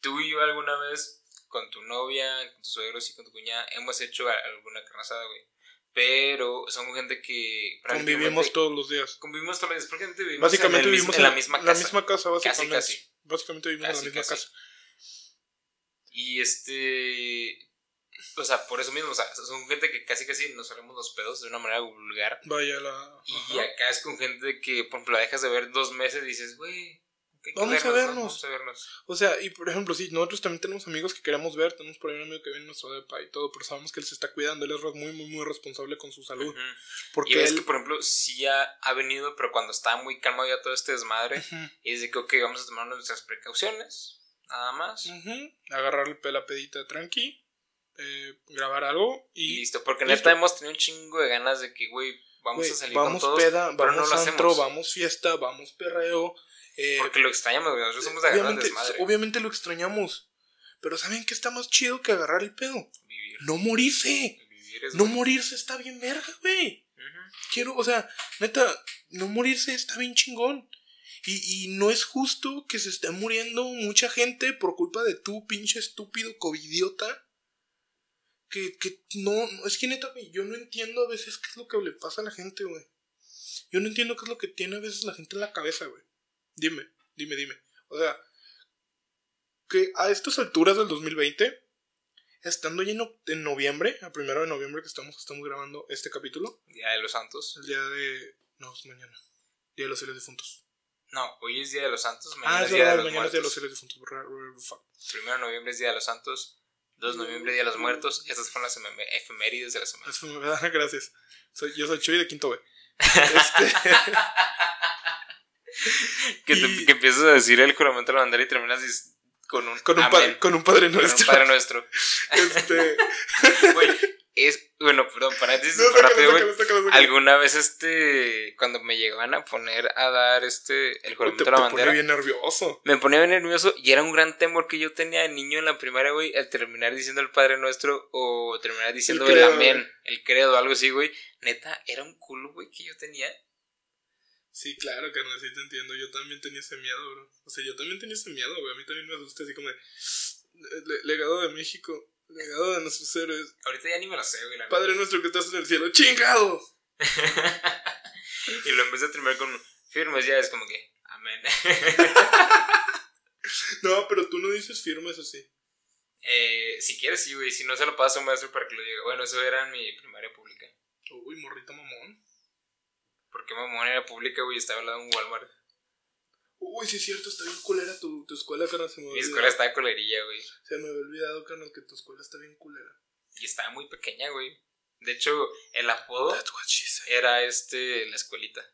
Tú y yo alguna vez, con tu novia, con tus suegros y con tu cuñada, hemos hecho alguna carne asada, güey. Pero son gente que. Convivimos todos los días. Convivimos todos los días. Vivimos Básicamente en, vivimos en la misma casa. La misma casa, básicamente. casi. Básicamente vivimos Casi, en la misma casi. casa. Y este. O sea, por eso mismo, o sea, son gente que casi casi nos solemos los pedos de una manera vulgar. Vaya la. Y Ajá. acá es con gente que, por ejemplo, la dejas de ver dos meses y dices, güey, que Vamos a ¿no? vernos. Vamos a vernos. O sea, y por ejemplo, sí, nosotros también tenemos amigos que queremos ver. Tenemos por ahí un amigo que viene a nuestro depa y todo, pero sabemos que él se está cuidando. Él es muy, muy, muy responsable con su salud. Porque Y ves él. que, por ejemplo, sí ha, ha venido, pero cuando estaba muy calmado ya todo este desmadre, y es de que, ok, vamos a tomar nuestras precauciones, nada más. ujú, Agarrar el la pedita tranqui. eh, grabar algo Y y. listo, porque listo. neta hemos tenido un chingo de ganas de que, güey, vamos a salir vamos con todos, peda, pero vamos no lo antro, hacemos. vamos fiesta, vamos perreo. Eh, Porque lo extrañamos, güey, nosotros somos de agarrar obviamente, desmadre. obviamente lo extrañamos. Pero ¿saben qué está más chido que agarrar el pedo? Vivir. No morirse. Vivir es No bueno. morirse está bien verga, güey. Quiero, o sea, neta, no morirse está bien chingón. Y, y no es justo que se esté muriendo mucha gente por culpa de tú, pinche estúpido covidiota. Que, que no, no, es que neta, yo no entiendo a veces qué es lo que le pasa a la gente, güey. Yo no entiendo qué es lo que tiene a veces la gente en la cabeza, güey. Dime, dime, dime. O sea, que a estas alturas del 2020, estando ya en, no- en noviembre, a primero de noviembre que estamos, estamos grabando este capítulo, Día de los Santos. el día de. No, es mañana. Día de los fieles difuntos. No, hoy es Día de los Santos, mañana Ah, es Día de los mañana es día de los fieles difuntos. Primero de noviembre es Día de los Santos. 2 de noviembre Día de los Muertos. Estas fueron las efem- efemérides de la semana. Gracias. Soy, yo soy Chuy de Quinto B. Este, Que, te- Y- que empiezas a decir el juramento de la bandera y terminas con un, con, un amén, padre, con un padre con un nuestro. Padre Nuestro. Este, Güey, es. Bueno, perdón, paréntesis no, rápido. Alguna vez, este. Cuando me llegaban a poner a dar este. El juramento de la te pone bandera. bien nervioso. Me ponía bien nervioso y era un gran temor que yo tenía de niño en la primaria, güey, al terminar diciendo el Padre Nuestro o terminar diciendo el, credo, amén, el credo, algo así, güey. Neta, era un culo, güey, que yo tenía. Sí, claro, carnal, sí te entiendo. Yo también tenía ese miedo, bro. O sea, yo también tenía ese miedo, güey. A mí también me asusta así como de. Le- legado de México. Legado de nuestros héroes. Ahorita ya ni me lo sé, güey. la Padre nuestro que estás en el cielo. ¡Chingado! y lo empecé a terminar con firmes ya, es como que, amén. No, pero tú no dices firmes así. Eh, si quieres, sí, güey. Si no se lo paso a un maestro para que lo diga. Bueno, eso era en mi primaria pública. Uy, morrito mamón. Porque mamón era pública, güey. Estaba al lado de un Walmart. Uy, sí es cierto, está bien culera tu, tu escuela, carnal. Se me Mi escuela estaba colerilla, güey. Se me había olvidado, carnal, que tu escuela está bien culera. Y estaba muy pequeña, güey. De hecho, el apodo era este, la escuelita.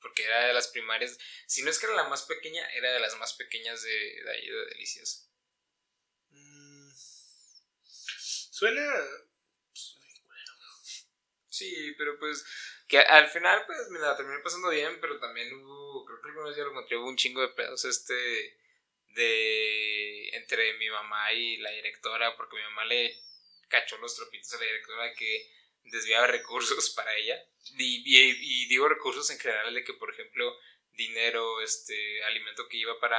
Porque era de las primarias. Si no es que era la más pequeña, era de las más pequeñas de, de ahí, de Delicias. Mm. Suena. suena bien culero. Sí, pero pues que al final pues me la terminé pasando bien, pero también hubo, creo que alguna vez ya lo encontré, hubo un chingo de pedos este de entre mi mamá y la directora, porque mi mamá le cachó los tropitos a la directora que desviaba recursos para ella. Y, y- y digo recursos en general de que, por ejemplo, dinero, este, alimento que iba para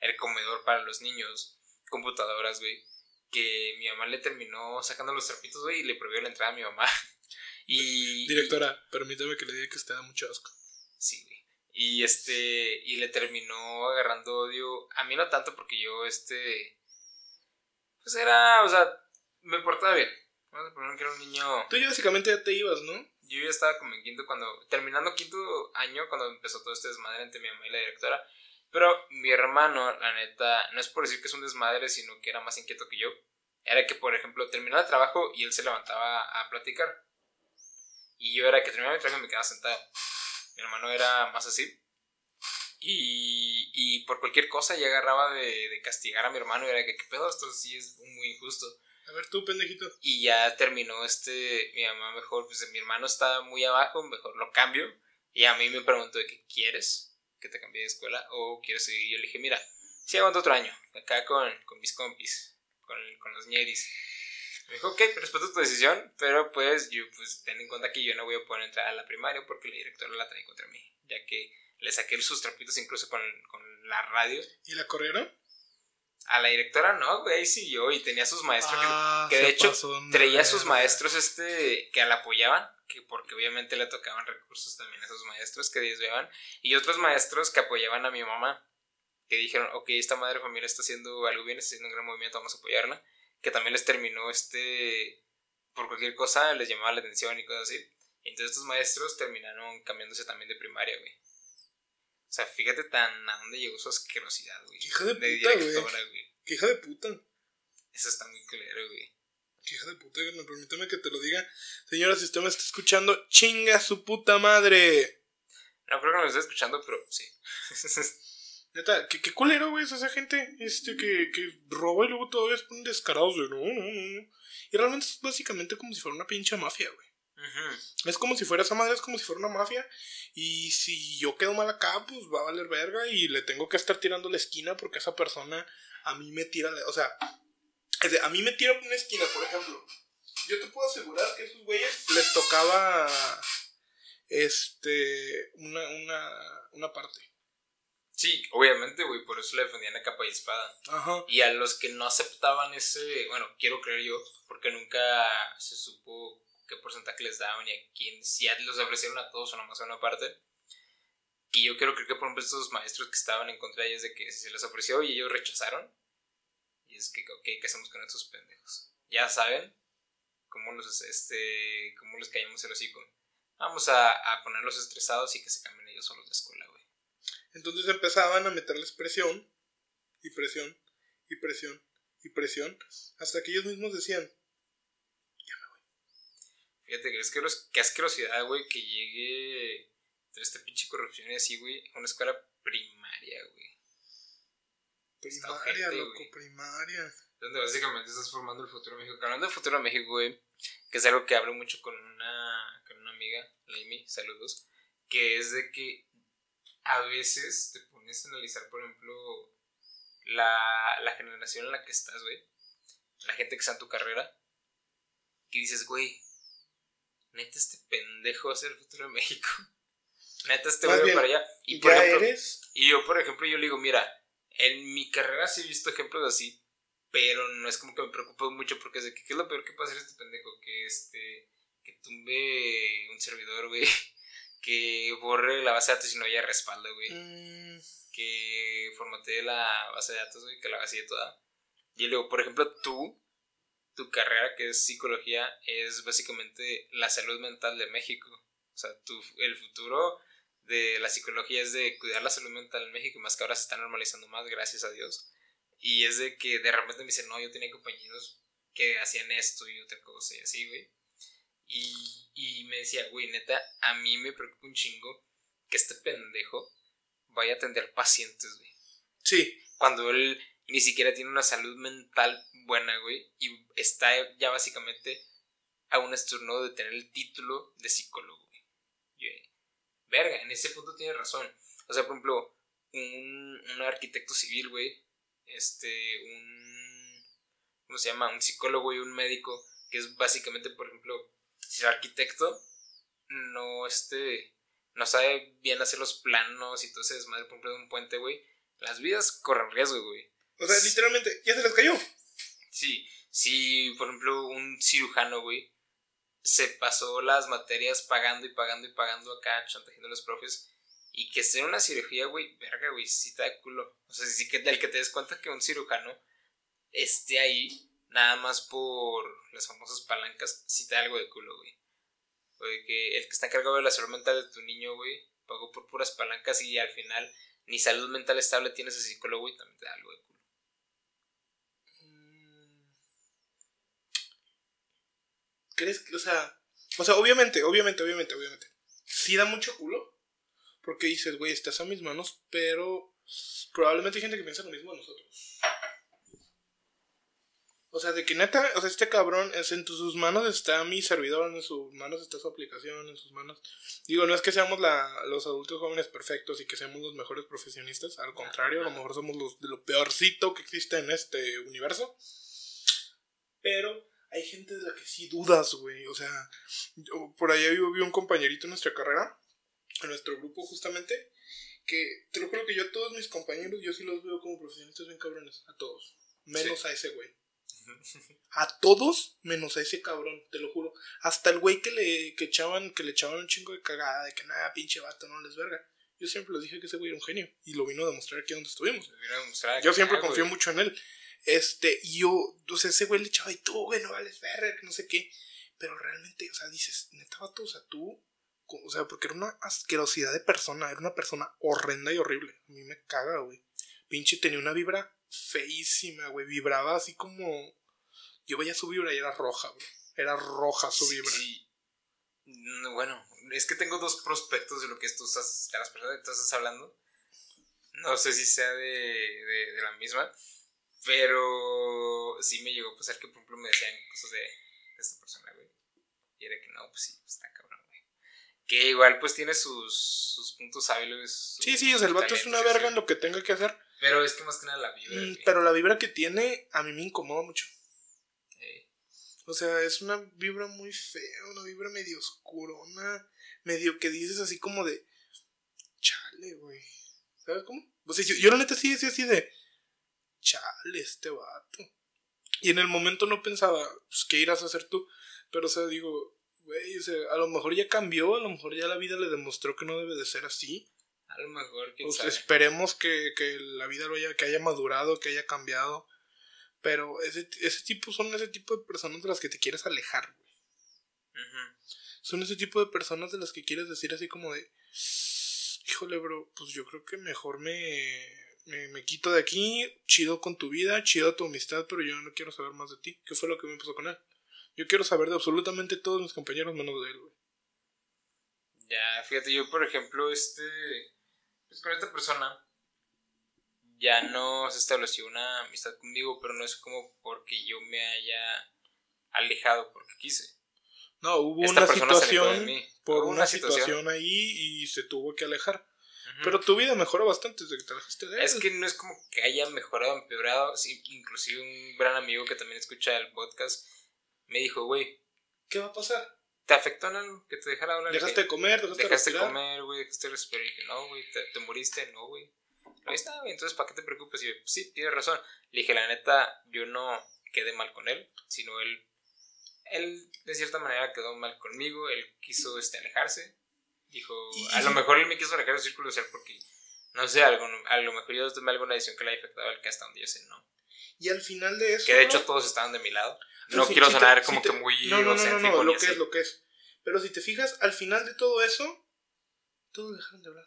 el comedor para los niños, computadoras, güey. Que mi mamá le terminó sacando los trapitos, güey, y le prohibió la entrada a mi mamá. Y. Directora, permítame que le diga que usted da mucho asco. Sí, güey. Y este. Y le terminó agarrando odio. A mí no tanto porque yo, este. Pues era. O sea, me portaba bien. Vamos a poner que era un niño. Tú ya básicamente ya te ibas, ¿no? Yo ya estaba como en quinto cuando. Terminando quinto año cuando empezó todo este desmadre entre mi mamá y la directora. Pero mi hermano, la neta, no es por decir que es un desmadre, sino que era más inquieto que yo. Era que, por ejemplo, terminaba el trabajo y él se levantaba a platicar. Y yo era que terminaba mi trabajo y me quedaba sentado. Mi hermano era más así. Y, y por cualquier cosa ya agarraba de, de castigar a mi hermano y era que, ¿qué pedo? Esto sí es muy injusto. A ver, tú, pendejito. Y ya terminó este, mi mamá mejor, pues mi hermano está muy abajo, mejor lo cambio. Y a mí me preguntó de que, ¿quieres que te cambie de escuela o quieres seguir? Yo le dije, mira, sí aguanto otro año, acá con, con mis compis, con, con los ñeris. Me dijo, ok, respeto tu decisión, pero pues yo, pues ten en cuenta que yo no voy a poder entrar a la primaria porque la directora la trae contra mí, ya que le saqué sus trapitos incluso con, con la radio. ¿Y la corrieron? A la directora no, güey, siguió y tenía sus maestros que Ah, que de hecho traía a sus maestros este que la apoyaban, que porque obviamente le tocaban recursos también a esos maestros que desviaban, y otros maestros que apoyaban a mi mamá, que dijeron, ok, esta madre familia está haciendo algo bien, está haciendo un gran movimiento, vamos a apoyarla, que también les terminó este, por cualquier cosa les llamaba la atención y cosas así, y entonces estos maestros terminaron cambiándose también de primaria, güey. O sea, fíjate tan a dónde llegó su asquerosidad, güey. Hija de de puta, güey. directora, güey. Qué hija de puta. Eso está muy culero, güey. Qué hija de puta, me permítame que te lo diga. Señora, si usted me está escuchando, chinga su puta madre. No creo que me esté escuchando, pero sí. Neta, qué, qué culero, güey, es esa gente este, que, que roba y luego todavía se ponen descarados de no, no, no, no. Y realmente es básicamente como si fuera una pinche mafia, güey. Es como si fuera esa madre, es como si fuera una mafia. Y si yo quedo mal acá, pues va a valer verga y le tengo que estar tirando la esquina porque esa persona a mí me tira la. O sea, a mí me tira una esquina, por ejemplo. Yo te puedo asegurar que a esos güeyes les tocaba. Este. Una, una, una parte. Sí, obviamente, güey, por eso le defendían a capa y espada. Ajá. Y a los que no aceptaban ese, bueno, quiero creer yo, porque nunca se supo qué porcentaje les daban y a quién, si los ofrecieron a todos o nomás a una parte. Y yo quiero creer que, por ejemplo, estos maestros que estaban en contra de ellos, de que se les ofreció y ellos rechazaron. Y es que, ok, ¿qué hacemos con estos pendejos? Ya saben cómo los, este, cómo les caímos el hocico. Vamos a, a ponerlos estresados y que se cambien ellos solos de escuela, güey. Entonces empezaban a meterles presión. Y presión. Y presión. Y presión. Hasta que ellos mismos decían. Fíjate que es que qué asquerosidad, güey, que llegue toda esta pinche corrupción y así, güey, a una escuela primaria, güey. Primaria, loco, güey. primaria. Donde básicamente estás formando el futuro de México. Hablando del futuro de México, güey, que es algo que hablo mucho con una, con una amiga, Laimi, saludos, que es de que a veces te pones a analizar, por ejemplo, la, la generación en la que estás, güey, la gente que está en tu carrera, que dices, güey, neta este pendejo va a ser el futuro de México. Neta este güey para allá. Y por ejemplo, eres. y yo, por ejemplo, yo le digo, mira, en mi carrera sí he visto ejemplos así, pero no es como que me preocupe mucho porque es de que, ¿qué es lo peor que puede hacer este pendejo? Que este, que tumbe un servidor, güey, que borre la base de datos y no haya respaldo, güey, Mm, que formatee la base de datos, güey, que la vacíe toda. Y luego, por ejemplo, tú, tu carrera que es psicología es básicamente la salud mental de México. O sea, tu, el futuro de la psicología es de cuidar la salud mental en México, más que ahora se está normalizando más, gracias a Dios. Y es de que de repente me dicen, no, yo tenía compañeros que hacían esto y otra cosa y así, güey. Y, y me decía, güey, neta, a mí me preocupa un chingo que este pendejo vaya a atender pacientes, güey. sí, Cuando él ni siquiera tiene una salud mental buena, güey, y está ya básicamente a un estornudo de tener el título de psicólogo, güey. Verga, en ese punto tiene razón. O sea, por ejemplo, un, un arquitecto civil, güey, este, un, ¿cómo se llama? Un psicólogo y un médico, que es básicamente, por ejemplo, si el arquitecto no, este, no sabe bien hacer los planos y todo ese desmadre, por ejemplo, de un puente, güey, las vidas corren riesgo, güey. o sea, literalmente, ya se les cayó. Sí, si por ejemplo un cirujano, güey, se pasó las materias pagando y pagando y pagando acá, chantajeando a los profes, y que esté en una cirugía, güey, verga, güey, sí te da culo. O sea, sí que del que te des cuenta que un cirujano esté ahí, nada más por las famosas palancas, sí te da algo de culo, güey. O de que el que está encargado de la salud mental de tu niño, güey, pagó por puras palancas y al final ni salud mental estable tienes ese psicólogo y también te da algo de culo. Mm. ¿Crees que, o sea, o sea, obviamente, obviamente, obviamente, obviamente, sí da mucho culo? Porque dices, güey, estás a mis manos, pero probablemente hay gente que piensa lo mismo de nosotros. O sea, de que neta, o sea, este cabrón, es en sus manos está mi servidor, en sus manos está su aplicación, en sus manos. Digo, no es que seamos la, los adultos jóvenes perfectos y que seamos los mejores profesionistas, al contrario, a lo mejor somos los de lo peorcito que existe en este universo. Pero hay gente de la que sí dudas, güey. O sea, yo- por allá yo vi un compañerito en nuestra carrera, en nuestro grupo justamente, que te lo juro que yo a todos mis compañeros, yo sí los veo como profesionistas bien cabrones, a todos. Menos a ese güey. A todos menos a ese cabrón, te lo juro. Hasta el güey que le, que echaban, que le echaban un chingo de cagada, de que nada, pinche vato, no les verga. Yo siempre les dije que ese güey era un genio. Y lo vino a demostrar aquí donde estuvimos. Yo siempre confío güey. mucho en él. Este, y yo, o sea, ese güey le echaba y tú, güey, no vales verga, que no sé qué. Pero realmente, o sea, dices, neta, vato, o sea, tú, o sea, porque era una asquerosidad de persona, era una persona horrenda y horrible. A mí me caga, güey. Pinche tenía una vibra feísima, güey. Vibraba así como. Yo veía su vibra y era roja, güey. Era roja su vibra. Sí. Mm, Bueno, es que tengo dos prospectos de lo que tú estás, de las personas que tú estás hablando. No sé si sea de, de, de la misma, pero sí me llegó a pasar que, por ejemplo, me decían cosas de, de esta persona, güey. Y era que no, pues sí, pues está cabrón, güey. Que igual, pues tiene sus, sus puntos hábiles. sus- Sí, sí, o sea, el vato es una verga en lo que tenga que hacer. Pero es que más que nada la vibra. Pero la vibra que tiene a mí me incomoda mucho. Eh, O sea, es una vibra muy fea, una vibra medio oscurona, medio que dices así como de, chale, güey. ¿Sabes cómo? O sea, yo, yo la neta sí decía así de, chale, este vato. Y en el momento no pensaba, pues, ¿qué irás a hacer tú? Pero, o sea, digo, güey, o sea, a lo mejor ya cambió, a lo mejor ya la vida le demostró que no debe de ser así. A lo mejor, quién Pues esperemos que, que la vida lo haya, que haya madurado, que haya cambiado. Pero ese, ese tipo son ese tipo de personas de las que te quieres alejar, güey. Ujú. Son ese tipo de personas de las que quieres decir así como de. Híjole, bro, pues yo creo que mejor me, me, me quito de aquí. Chido con tu vida, chido tu amistad, pero yo no quiero saber más de ti. ¿Qué fue lo que me pasó con él? Yo quiero saber de absolutamente todos mis compañeros menos de él, güey. Ya, fíjate, yo por ejemplo, este, pues con esta persona ya no se estableció una amistad conmigo, pero no es como porque yo me haya alejado porque quise. No, hubo Esta una situación. Por Hubo una, una situación. situación. ahí y se tuvo que alejar. Pero tu vida mejoró bastante desde que te alejaste de él. es que no es como que haya mejorado, empeorado. Sí, inclusive un gran amigo que también escucha el podcast me dijo, güey, ¿Qué va a pasar? ¿Te afectó en algo que te dejara hablar? ¿Dejaste de comer? ¿Dejaste, dejaste de de respirar? comer, güey, dejaste de respirar. Y dije, no, güey, ¿te, te moriste? No, güey. Ahí está, güey, entonces ¿para qué te preocupes? Y yo, sí, tienes razón. Le dije, la neta, yo no quedé mal con él, sino él, él de cierta manera quedó mal conmigo, él quiso este, alejarse. Dijo, a lo mejor él me quiso alejar del círculo social porque, no sé, algo, a lo mejor yo tomé alguna decisión que le haya afectado al que hasta donde yo sé, no. Y al final de eso. Que de hecho todos estaban de mi lado. No quiero sonar como que muy. No, no, no, no, lo que es, lo que es. Pero si te fijas, al final de todo eso, todos dejaron de hablar.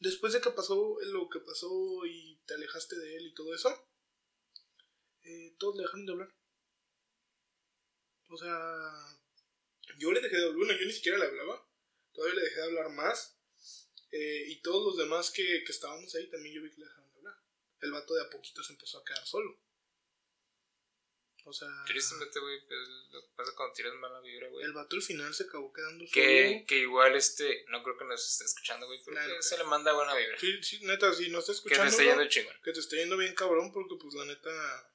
Después de que pasó lo que pasó y te alejaste de él y todo eso, eh, todos le dejaron de hablar. O sea, yo le dejé de hablar, yo ni siquiera le hablaba. Todavía le dejé de hablar más. Eh, y todos los demás que, que estábamos ahí también yo vi que le dejaron de hablar. El vato de a poquito se empezó a quedar solo. O sea. Tristemente, güey, pues lo que pasa cuando tiras mala vibra, güey. El vato al final se acabó quedando que, solo. Que igual, este, no creo que nos esté escuchando, güey, pero que se le manda buena vibra. Sí, sí, neta, si no está escuchando. Que te esté yendo chingón. Que te esté yendo bien cabrón, porque pues la neta.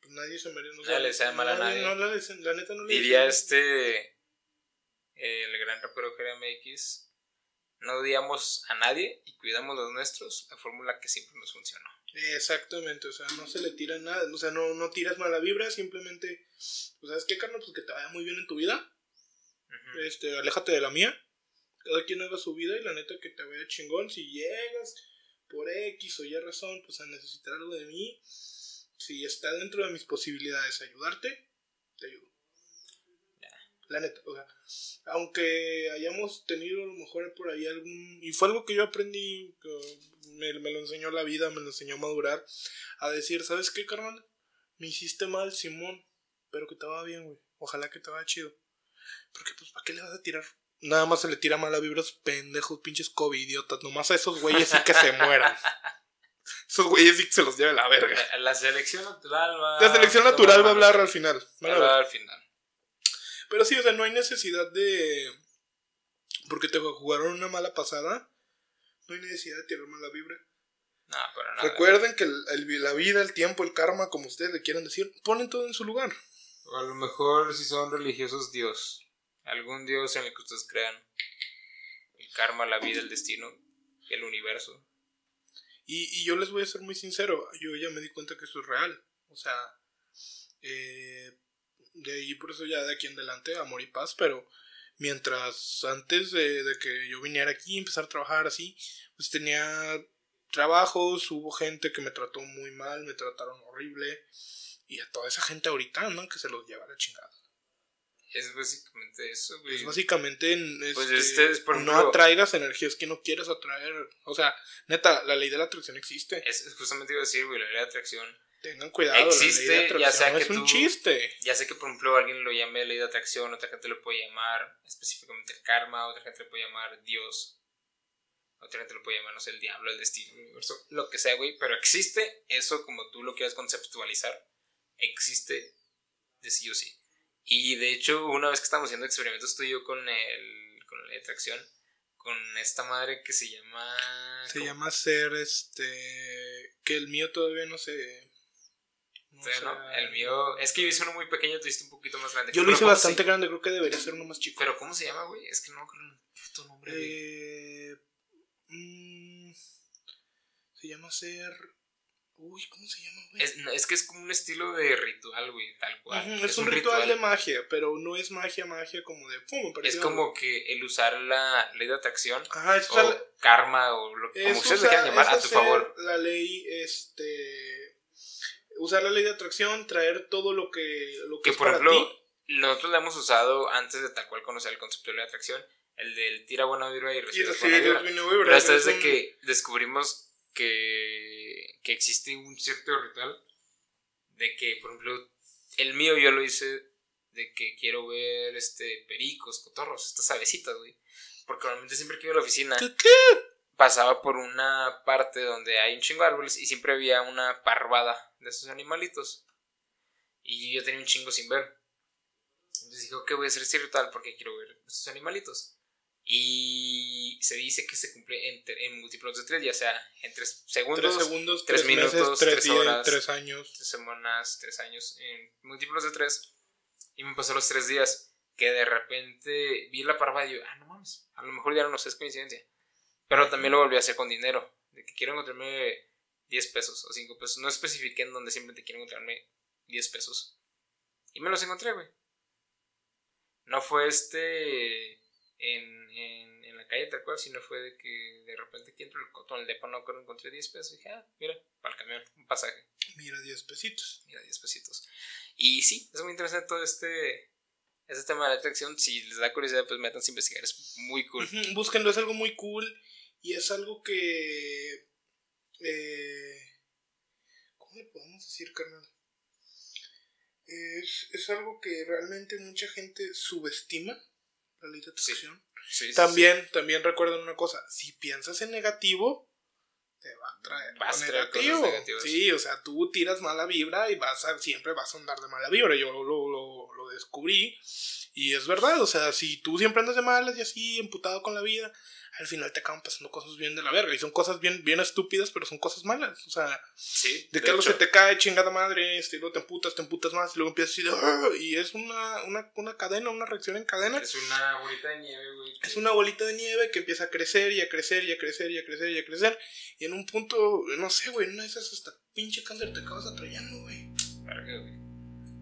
Pues nadie se merece. No, no le sea mal a nadie. No, la, la, neta no le Diría este. El gran rapero MX. No odiamos a nadie y cuidamos los nuestros, la fórmula que siempre nos funcionó. Exactamente, o sea, no se le tira nada, o sea, no, no tiras mala vibra, simplemente, pues, ¿sabes qué, Carlos? Pues que te vaya muy bien en tu vida, este, aléjate de la mía, cada quien haga su vida y la neta que te vaya chingón, si llegas por X o Y razón, pues a necesitar algo de mí, si está dentro de mis posibilidades ayudarte, te ayudo. La neta, o sea, aunque hayamos tenido a lo mejor por ahí algún... Y fue algo que yo aprendí, me, me, lo enseñó la vida, me lo enseñó a madurar, a decir, ¿sabes qué, carnal? Me hiciste mal, Simón, pero que te va bien, güey. Ojalá que te vaya chido. Porque, pues, ¿para qué le vas a tirar? Nada más se le tira mal a vibras pendejos, pinches idiotas Nomás a esos güeyes sí que se mueran. Esos güeyes sí que se los lleve la verga. La, selección natural va. La selección natural va a hablar al final. Va a hablar al final. Pero sí, o sea, no hay necesidad de. Porque te jugaron una mala pasada. No hay necesidad de tirar mala vibra. No, pero nada. Recuerden que la vida, el tiempo, el karma, como ustedes le quieran decir, ponen todo en su lugar. O a lo mejor si son religiosos, Dios. Algún Dios en el que ustedes crean. El karma, la vida, el destino, el universo. Y, y yo les voy a ser muy sincero. Yo ya me di cuenta que eso es real. O sea, eh, de ahí por eso ya de aquí en adelante, amor y paz, pero mientras antes de, que yo viniera aquí, empezar a trabajar así, pues tenía trabajos, hubo gente que me trató muy mal, me trataron horrible, y a toda esa gente ahorita ¿no? que se los lleva la chingada. Es básicamente eso, güey. Es básicamente pues este, este no atraigas energías que no quieres atraer. O sea, neta, la ley de la atracción existe. Es justamente iba a decir, güey, la ley de la atracción Tengan cuidado, existe, ya sea que es un chiste. Ya sé que por ejemplo alguien lo llame ley de atracción, otra gente lo puede llamar específicamente el karma, otra gente lo puede llamar Dios, otra gente lo puede llamar, no sé, el diablo, el destino, el universo, lo que sea, güey, pero existe eso como tú lo quieras conceptualizar, existe de sí o sí. Y de hecho, una vez que estamos haciendo experimentos tú y yo con, el, con la ley de atracción, con esta madre que se llama... Se llama ser, este... que el mío todavía no se el mío. Es que yo hice uno muy pequeño, tú hiciste un poquito más grande. Yo lo hice bastante grande, creo que debería ser uno más chico. Pero ¿cómo se llama, güey? Es que no acuerdo el puto nombre. Eh, mmm, se llama ser. Uy, ¿cómo se llama, güey? Es, es, que es como un estilo de ritual, güey, tal cual. es, un, ritual, de magia, pero no es magia, magia como de pum, Es como que el usar la ley de atracción Ajá, es o karma o lo, como ustedes le quieran llamar a tu favor. La ley, este usar la ley de atracción, traer todo lo que, lo que, por ejemplo, nosotros lo hemos usado antes de tal cual conocer el concepto de la atracción, el del tira buena vibra y recibe buena vibra. Pero hasta desde que descubrimos que, que existe un cierto ritual de que, por ejemplo, el mío yo lo hice de que quiero ver este pericos, cotorros, estas avecitas, güey. Porque normalmente siempre que iba a la oficina pasaba por una parte donde hay un chingo de árboles y siempre había una parvada de esos animalitos. Y yo tenía un chingo sin ver. Entonces dije, ok, voy a hacer este ritual porque quiero ver esos animalitos. Y se dice que se cumple en, en múltiplos de tres, ya sea en tres segundos, tres, segundos, tres, minutos, tres, horas, tres años, tres semanas, tres años, en múltiplos de tres. Y me pasó los tres días que de repente vi la parvada y yo, ah, no mames, a lo mejor ya no sé, es coincidencia Pero también lo volví a hacer con dinero. De que quiero encontrarme 10 pesos o 5 pesos. No especifiqué en donde siempre te quiero encontrarme 10 pesos. Y me los encontré, güey. No fue este en, en, en la calle tal cual, sino fue de que de repente aquí entro el cotón, el depa no encontré 10 pesos. Y dije, ah, mira, para el camión, un pasaje. Mira, 10 pesitos. Mira, 10 pesitos. Y sí, es muy interesante todo este, este tema de la atracción. Si les da curiosidad, pues métanse a investigar. Es muy cool. Ujú, Búsquenlo, es algo muy cool. Y es algo que. eh, ¿Cómo le podemos decir, carnal? Es, es algo que realmente mucha gente subestima, la ley de atracción. Sí, sí, También, también recuerden una cosa, si piensas en negativo, te va a traer Vas a traer negativo. Sí, o sea, tú tiras mala vibra y vas a, siempre vas a andar de mala vibra. Yo lo, lo, lo descubrí y es verdad, o sea, si tú siempre andas de malas y así, emputado con la vida, al final te acaban pasando cosas bien de la verga. Y son cosas bien, bien estúpidas, pero son cosas malas. O sea, Sí, de que algo se te cae, chingada madre, este, y luego te emputas, te emputas más, y luego empiezas así de, "Ah", y es una, una, una cadena, una reacción en cadena. Es una bolita de nieve, güey. Es una bolita de nieve que empieza a crecer y a crecer y a crecer y a crecer y a crecer. Y en un punto, no sé, güey, en una de esas hasta pinche cáncer te acabas atrayendo, güey. Verga, güey.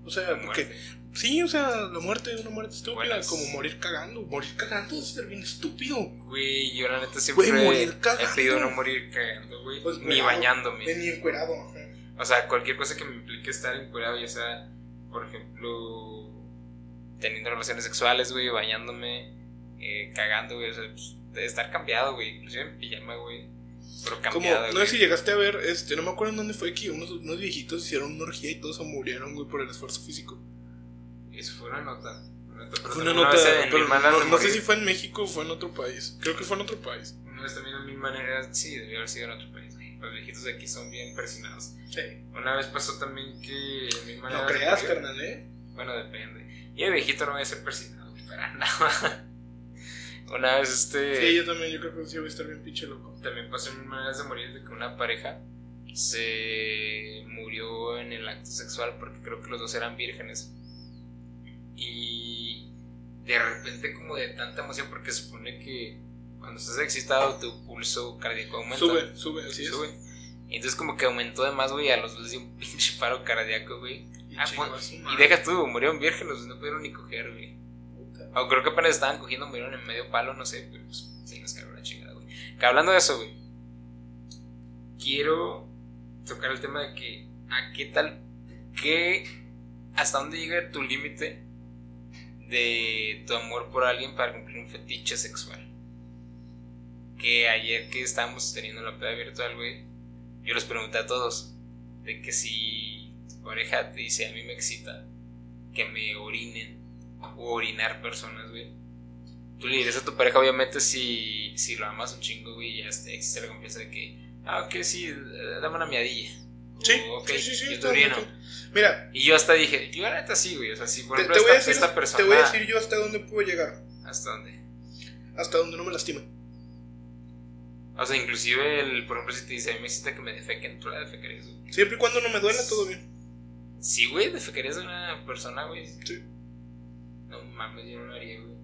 O sea, porque. Sí, o sea, la muerte, una muerte estúpida. Buenas. Como morir cagando. Morir cagando es ser bien estúpido. Güey, yo la neta siempre Güey, morir he pedido no morir cagando, güey. Pues, ni bañándome. Ni encuerado. ajá. O sea, cualquier cosa que me implique estar encuerado, ya sea, por ejemplo, teniendo relaciones sexuales, güey, bañándome, eh, cagando, güey, o sea, pues, de estar cambiado, güey, inclusive en pijama, güey, pero Como, cambiado, no güey. sé si llegaste a ver, este, no me acuerdo en dónde fue que unos, unos viejitos hicieron una orgía y todos se murieron, güey, por el esfuerzo físico. Eso fue una nota. una nota, pero Fue una nota, pero no, de no sé si fue en México o fue en otro país. Creo que fue en otro país. Una vez también en mi manera, sí, debió haber sido en otro país. Los viejitos de aquí son bien persinados. Sí. Una vez pasó también que mi manera No de creas, carnal, eh. Bueno, depende. Y de viejito no voy a ser persinado, güey, para nada. Una vez este. Sí, yo también, yo creo que sí voy a estar bien pinche loco. También pasó en maneras de morir de que una pareja se murió en el acto sexual porque creo que los dos eran vírgenes. Y de repente como de tanta emoción porque se supone que cuando estás excitado tu pulso cardíaco aumenta. Sube, sube, así es. Sube. Y entonces como que aumentó de más, güey, a los dos dio un pinche paro cardíaco, güey. Y Ah, pues, Y deja tú, murieron vírgenes, no pudieron ni coger, güey. O creo que apenas estaban cogiendo, murieron en medio palo, no sé, pero pues se les cagó la chingada, güey. Que hablando de eso, güey, quiero tocar el tema de que, ¿a qué tal, qué, hasta dónde llega tu límite de tu amor por alguien para cumplir un fetiche sexual? Que ayer que estábamos teniendo la peda virtual, güey, yo les pregunté a todos de que si tu pareja te dice, a mí me excita que me orinen o orinar personas, güey. Tú le dirías a tu pareja, obviamente, si, si lo amas un chingo, güey, ya este, existe la confianza de que, ah, ok, sí, dame una miadilla. Sí, O, ok, sí, sí, sí, yo te orino. Mira, Y yo hasta dije, yo la neta sí, güey, o sea, si por te, ejemplo te voy a esta, decir, esta persona... te voy a decir yo hasta dónde puedo llegar. ¿Hasta dónde? Hasta donde no me lastime. O sea, inclusive, el, por ejemplo, si te dice, a mí me excita que me defequen, tú la defecarías, güey. Siempre y cuando no me duela, todo bien. Sí, güey, defecarías a una persona, güey. Sí. Mames, yo no lo haría, güey.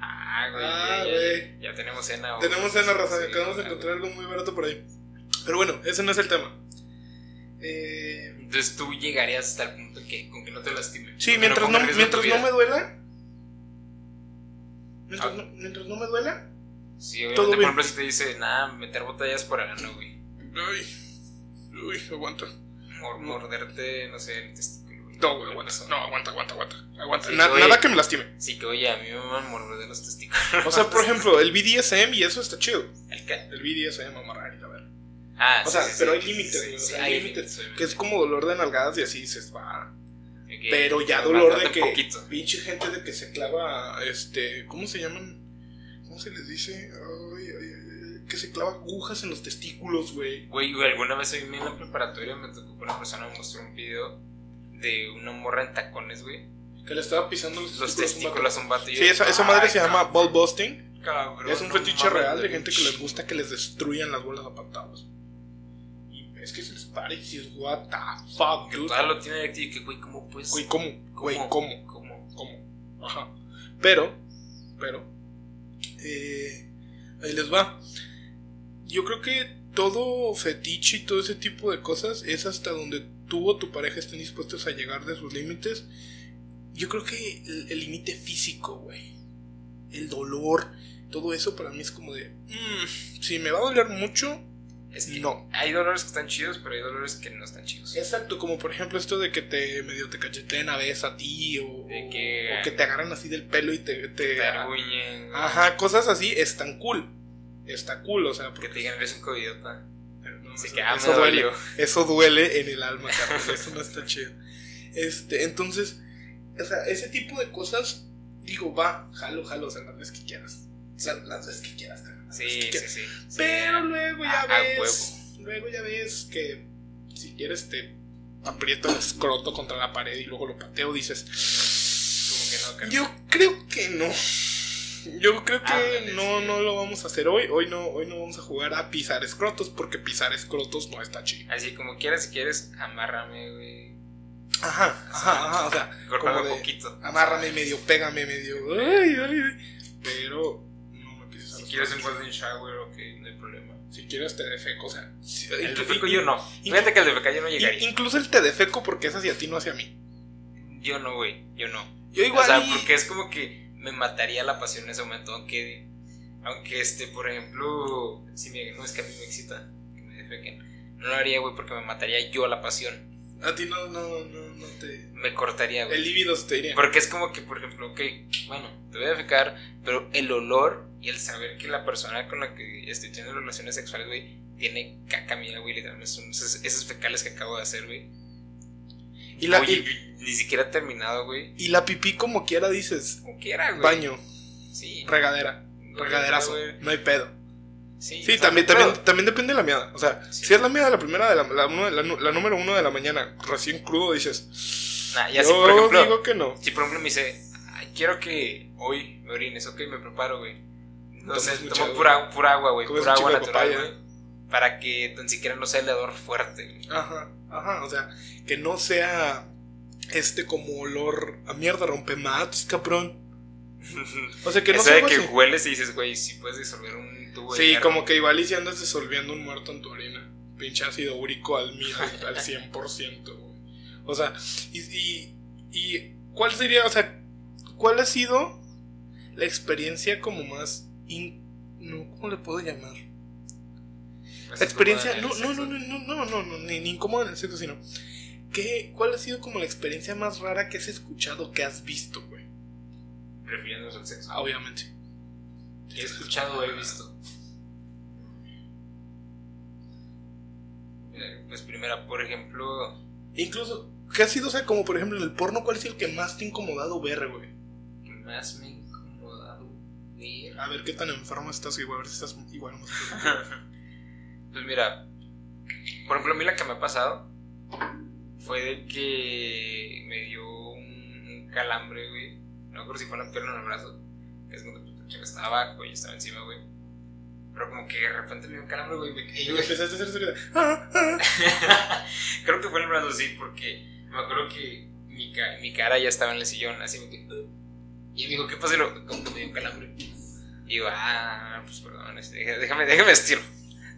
Ah, güey. Ah, ya, güey. ya, ya tenemos cena. güey. Tenemos en la raza, Sí, acabamos de encontrar algo muy barato por ahí. Pero bueno, ese no es el tema. Eh, Entonces tú llegarías hasta el punto que con que no te lastime. sí, mientras, no, mientras no me duela. Mientras, Ah. no, mientras no me duela. Sí, obviamente, por ejemplo, si te dice, nada, meter botellas por el ano, güey. Uy, uy, aguanta. Mor- morderte, no sé, el testículo. No, güey, aguanta. No, aguanta, aguanta, aguanta. aguanta. Sí, Na- oye. nada que me lastime. Sí, que oye, a mí me van a morder los testículos. O sea, por ejemplo, el BDSM y eso está chido. ¿El qué? El BDSM, amarrar y la verdad. Ah, O sí, sea, sí, pero hay límites, hay hay límites. Que es como dolor de nalgadas y así se va. Pero ya dolor de que. poquito. Pinche gente de que se clava. Este. ¿Cómo se llaman? ¿Cómo se les dice? Ay, ay, ay, que se clava agujas en los testículos, güey. Güey, alguna vez a en la preparatoria me tocó que una persona me mostró un video de una morra en tacones, güey. Que le estaba pisando los, Los testículos. a un vato. Sí, esa, esa madre "Ay, se llama ball busting. cabrón, Es un no fetiche mames, real de gente que les chingo". gusta que les destruyan las bolas a patadas. Y es que se les para y dices, what the fuck, Que dude. lo tiene y que, güey, ¿cómo puedes? Güey, ¿cómo? Güey, ¿cómo? ¿Cómo? ¿Cómo? Ajá. Pero, pero, Eh, ahí les va. Yo creo que todo fetiche y todo ese tipo de cosas es hasta donde tú o tu pareja estén dispuestos a llegar de sus límites. Yo creo que el límite físico, güey. El dolor, todo eso para mí es como de... Mm, si me va a doler mucho, Es que No. hay dolores que están chidos, pero hay dolores que no están chidos. Exacto, como por ejemplo esto de que te medio te cacheteen a veces a ti o, De que- o que te agarran así del pelo y te... te- Te arguñen. ajá, cosas así están cool. Está cool, o sea, Que porque te digan, eres un covidiota. Que, ah, me eso duele. dolió. Eso duele en el alma, Carlos. Eso no está chido. Este, entonces, o sea, ese tipo de cosas, digo, va, jalo, jalo, o sea, las veces que quieras. O sea, las veces que quieras, las Sí, sí, sí. sí. Pero luego ya A- a ves. Luego ya ves que si quieres te aprieto el escroto contra la pared y luego lo pateo, dices. Como que no. Yo creo que no. Yo creo que no, no lo vamos a hacer hoy. Hoy no, hoy no vamos a jugar a pisar escrotos porque pisar escrotos no está chido. Así como quieras, si quieres, amárrame, güey. Ajá, ajá, ajá. O sea, como un de, poquito. amárrame medio, pégame medio. Ay, ay, ay. Pero no me pises a Si quieres un golden shower, ok, no hay problema. Si quieres te defeco, o sea. si- El defeco yo no. Fíjate que el defeco yo no llegaría. Incluso el te defeco porque es hacia ti, no hacia mí. Yo no, güey, yo no. Yo igual. o sea, y- porque es como que me mataría la pasión en ese momento, aunque, aunque este, por ejemplo, si me, no es que a mí me excita que me defequen, no lo haría, güey, porque me mataría yo la pasión, A ti no, no, no, no te. me cortaría, El güey. líbido se te iría. Porque es como que, por ejemplo, ok, bueno, te voy a defecar, pero el olor y el saber que la persona con la que estoy teniendo relaciones sexuales, güey, tiene caca mía, güey, literalmente son esos, esos fecales que acabo de hacer, güey. Y la, Oye, y, ni siquiera he terminado, güey. y la pipí como quiera dices. Como quiera, güey. Baño, Sí. regadera, regaderazo. güey. No hay pedo. Sí, Sí, también, también, también depende de la miada. O sea, Sí. si es la miada la primera, de la, la, número uno de la mañana, recién crudo, dices. Nah, ya yo si por ejemplo, digo que no. si por ejemplo me dice, "Ay, quiero que hoy me orines, ok, me preparo, güey. Entonces tomo pura, pura agua, güey, pura agua natural, güey. Para que tan siquiera no sea el hedor fuerte. Ajá, ajá. O sea, que no sea este como olor a mierda rompemats, cabrón. O sea, que no sea de que así. hueles y dices, güey, si puedes disolver un tubo Sí, hierro". como que igual y si andas disolviendo un muerto en tu orina. Pinche ácido úrico al, al, al 100%, güey. O sea, y, y, y ¿cuál sería, o sea, cuál ha sido la experiencia como más... in- no, ¿Cómo le puedo llamar? La experiencia... No, no, no, no, no, no, no, no, ni, ni incómodo en el sexo, sino... ¿qué, ¿Cuál ha sido como la experiencia más rara que has escuchado, que has visto, güey? Refiriéndonos al sexo. Ah, obviamente. He escuchado o he visto. Pues primera, por ejemplo, Incluso, ¿qué ha sido, o sea, como por ejemplo en el porno, cuál es el que más te ha incomodado ver, güey? que más me ha incomodado ver. A ver qué tan enfermo estás, güey. A ver si estás igual. o más Pues mira, por ejemplo, a mí la que me ha pasado fue de que me dio un, calambre, güey. No me acuerdo si fue en la pierna o en el brazo. Que es cuando estaba abajo y estaba encima, güey. Pero como que de repente me dio un calambre, güey. me caí, Y güey. empezaste a hacer de, ah, ah. Creo que fue en el brazo, sí, porque me acuerdo que mi, ca- mi cara ya estaba en el sillón, así me quedé, Y me dijo, ¿qué pasa? Como que me dio un calambre. Y yo, ah, pues perdón, déjame, déjame estiro.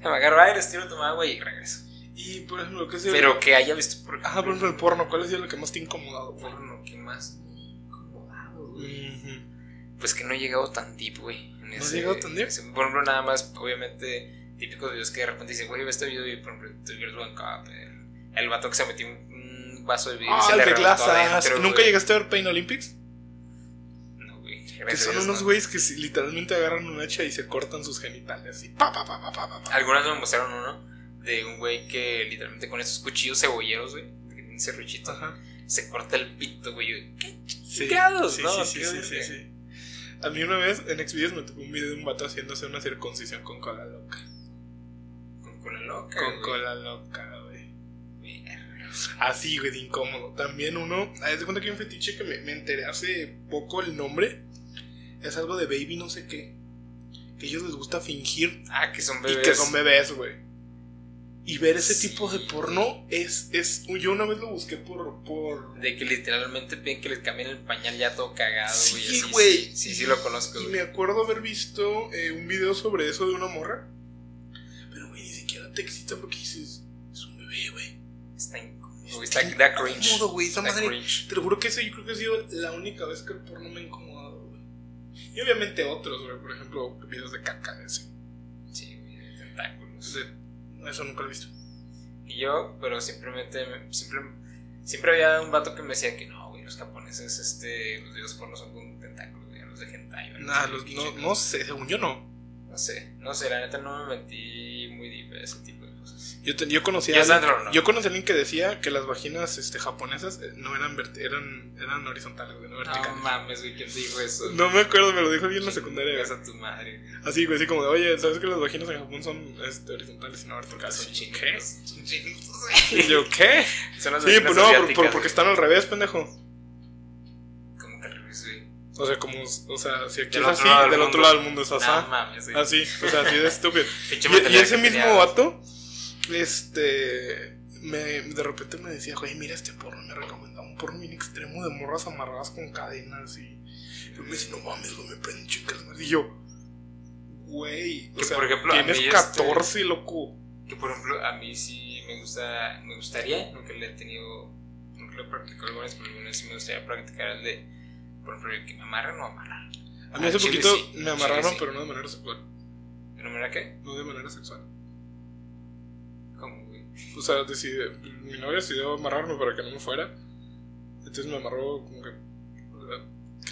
Déjame agarro aire, estiro, toma agua y regreso. Y por ejemplo, ¿qué sido? Pero que haya visto por Ajá, por ejemplo, el porno. ¿Cuál sido lo que más te ha incomodado, güey? porno, ¿qué más me incomodado, güey? Ujú. Pues que no he llegado tan deep, güey. ¿No has llegado tan deep? ese- Por ejemplo, nada más, obviamente, típicos videos que de repente dicen, güey, ve este video y por ejemplo, tu Girls One Cup. El, el vato que se metió un, un vaso de vidrio y Ah, se el le de adentro, ¿Nunca güey. llegaste a ver Pain Olympics? Que a son unos no. güeyes que literalmente agarran un hacha y se cortan sus genitales. Así. Pa, pa, pa, pa, pa. Algunas me mostraron uno de un güey que literalmente con esos cuchillos cebolleros, güey, que tienen serruchito, se corta el pito, güey. ¿Qué chingados, sí, no? sí, sí, sí. A mí una vez en Xvideos me tocó un video de un vato haciéndose una circuncisión con cola loca. Con cola loca. Con cola loca, güey. Así, güey, de incómodo. También uno. Haz de cuenta que hay un fetiche que me, me enteré hace poco el nombre. Es algo de baby, no sé qué. Que a ellos les gusta fingir Ah, que son y bebés. que son bebés, güey. Y ver ese tipo de porno es, es. Yo una vez lo busqué por. por... De que literalmente piden que les cambien el pañal ya todo cagado, güey. Sí, güey. Sí, sí, sí lo conozco, Y güey. me acuerdo haber visto eh, un video sobre eso de una morra. Pero, güey, ni siquiera te excita porque dices. Es un bebé, güey. Está incómodo, güey. Está, da cringe. incómodo, güey, esa madre. cringe. Te lo juro que ese yo creo que ha sido la única vez que el porno me güey. Y obviamente otros, güey. Por ejemplo, videos de caca, ese. Sí, güey, de tentáculos. De- Eso nunca lo he visto. Y yo, pero simplemente, siempre, siempre había un vato que me decía que no, güey, los japoneses, este, los videos porno son con tentáculos, güey, los de hentai, Nah, los- no, no sé, según yo no. No sé, no sé, la neta no me metí muy deep ese tipo. Yo, te- yo conocí a alguien, ¿no? yo conocí a alguien que decía que las vaginas este, japonesas eh, no eran, eran, eran horizontales, no No verticales. mames, güey, ¿quién dijo eso? No me acuerdo, me lo dijo bien en la secundaria. A tu madre. Así, güey, así como de, oye, ¿sabes que las vaginas en Japón son este, horizontales y no verticales? Son ¿Qué? chingados. Son chingados, Y yo, ¿qué? Son las Sí, pues no, por- por- porque están al revés, pendejo. Como que al revés, güey. O sea, como, o sea, si aquí Del es así, del del otro mundo. lado del mundo es No así. mames, güey. Así, o sea, así de estúpido. Y, y ese mismo vato, este, me, de repente me decía, güey, mira este porno, me recomendaba un porno bien extremo de morras amarradas con cadenas y yo me decía, no mames, güey, me prenden chicas. Y yo, güey, o sea, por ejemplo, a tienes mí, este- 14, loco. Que por ejemplo, a mí sí me gusta, me gustaría, nunca le he tenido, nunca lo he practicado alguna vez, pero alguna vez sí me gustaría practicar el de, por ejemplo, el que me amarran o amarrar. A mí hace poquito sí, me amarraron, sí. pero no de manera sexual. ¿De manera qué? No de manera sexual. O sea, decidí, mi novia decidió amarrarme para que no me fuera. Entonces me amarró como que.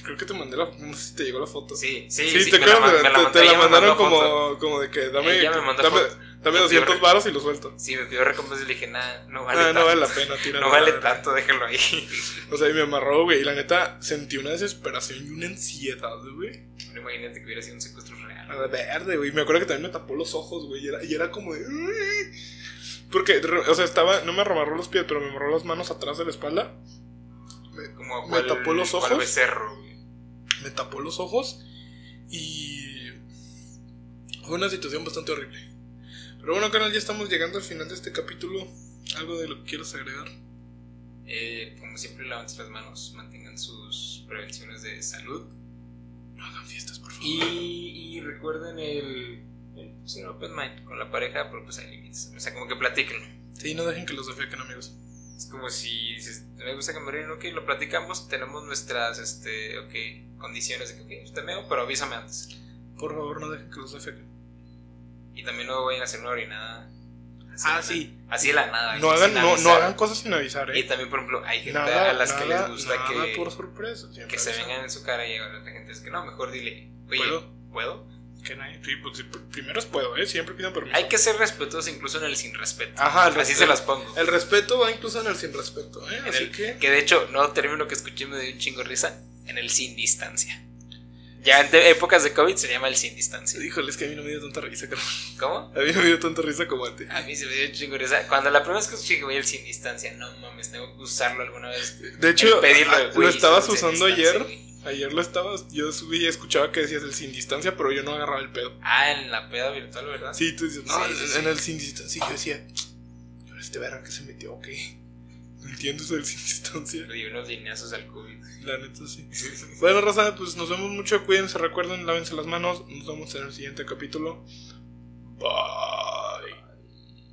Creo que te mandé la No sé si te llegó la foto. Sí, sí, Sí, sí, te la, man- la te, mandó, te la mandaron foto. como, como de que dame, dame, dame Me 200 pidió- varos y lo suelto. Sí, me pidió recompensa y le dije, nada, no vale Ah, tanto. no vale la pena, tira. No vale tanto, déjalo ahí. O sea, y me amarró, güey. Y la neta sentí una desesperación y una ansiedad, güey. Pero imagínate que hubiera sido un secuestro real. A verde, güey. Me acuerdo que también me tapó los ojos, güey. Y era, y era como de. Porque, o sea, estaba. No me amarró los pies, pero me amarró las manos atrás de la espalda. Como Me tapó los ojos. becerro, güey. me tapó los ojos y fue una situación bastante horrible. Pero bueno, canal, ya estamos llegando al final de este capítulo. ¿Algo de lo que quieras agregar? Eh, como siempre, lávense las manos, mantengan sus prevenciones de salud. No hagan fiestas, por favor. Y, y recuerden el, el ser open mind con la pareja, pero pues hay límites. O sea, como que platiquenlo. Sí, no dejen que los defequen, amigos. Es como si dices, me gusta que me ríen, ok, lo platicamos, tenemos nuestras, este, ok, condiciones de que, ok, pues te meo, pero avísame antes. Por favor, no dejen que los defequen. Y también no vayan a hacer una orinada. así Ah, sí. Así de la nada. No hagan, no, no avisar. hagan cosas sin avisar, Y ¿eh? también, por ejemplo, hay gente Nada, a las que nada, les gusta nada que, por sorpresa. que se avisan. vengan en su cara y a la otra gente es que no, mejor dile, oye, ¿Puedo? ¿puedo? Que nadie- sí, pues, pr- primero es puedo, ¿eh? Siempre pidan permiso. Hay que ser respetuosos incluso en el sin respeto. Ajá, el Así respeto. se las pongo. El respeto va incluso en el sin respeto, ¿eh? En Así el- que. Que de hecho, no término que escuché me dio un chingo risa. En el sin distancia. Ya en épocas de COVID se llama el sin distancia. Híjole, es que a mí no me dio tanta risa, carnal. ¿Cómo? A mí no me dio tanta risa como a ti. A mí se me dio un chingo risa. Cuando la primera vez que escuché que voy el sin distancia, no mames, tengo que usarlo alguna vez. De hecho, pedirlo, ah, lo estabas usando ayer. Ayer lo estabas. Yo subí y escuchaba que decías el sin distancia, pero yo no agarraba el pedo. Ah, en la peda virtual, ¿verdad? Sí, tú dices, no, Sí, sí, en sí. el sin distancia. Yo decía, "¿Y ahora este verga que se metió, ok. No entiendo eso del sin distancia. Le di unos lineazos al COVID. La neta, sí. Bueno, Raza, pues nos vemos mucho. Cuídense, recuerden, lávense las manos. Nos vemos en el siguiente capítulo. Bye.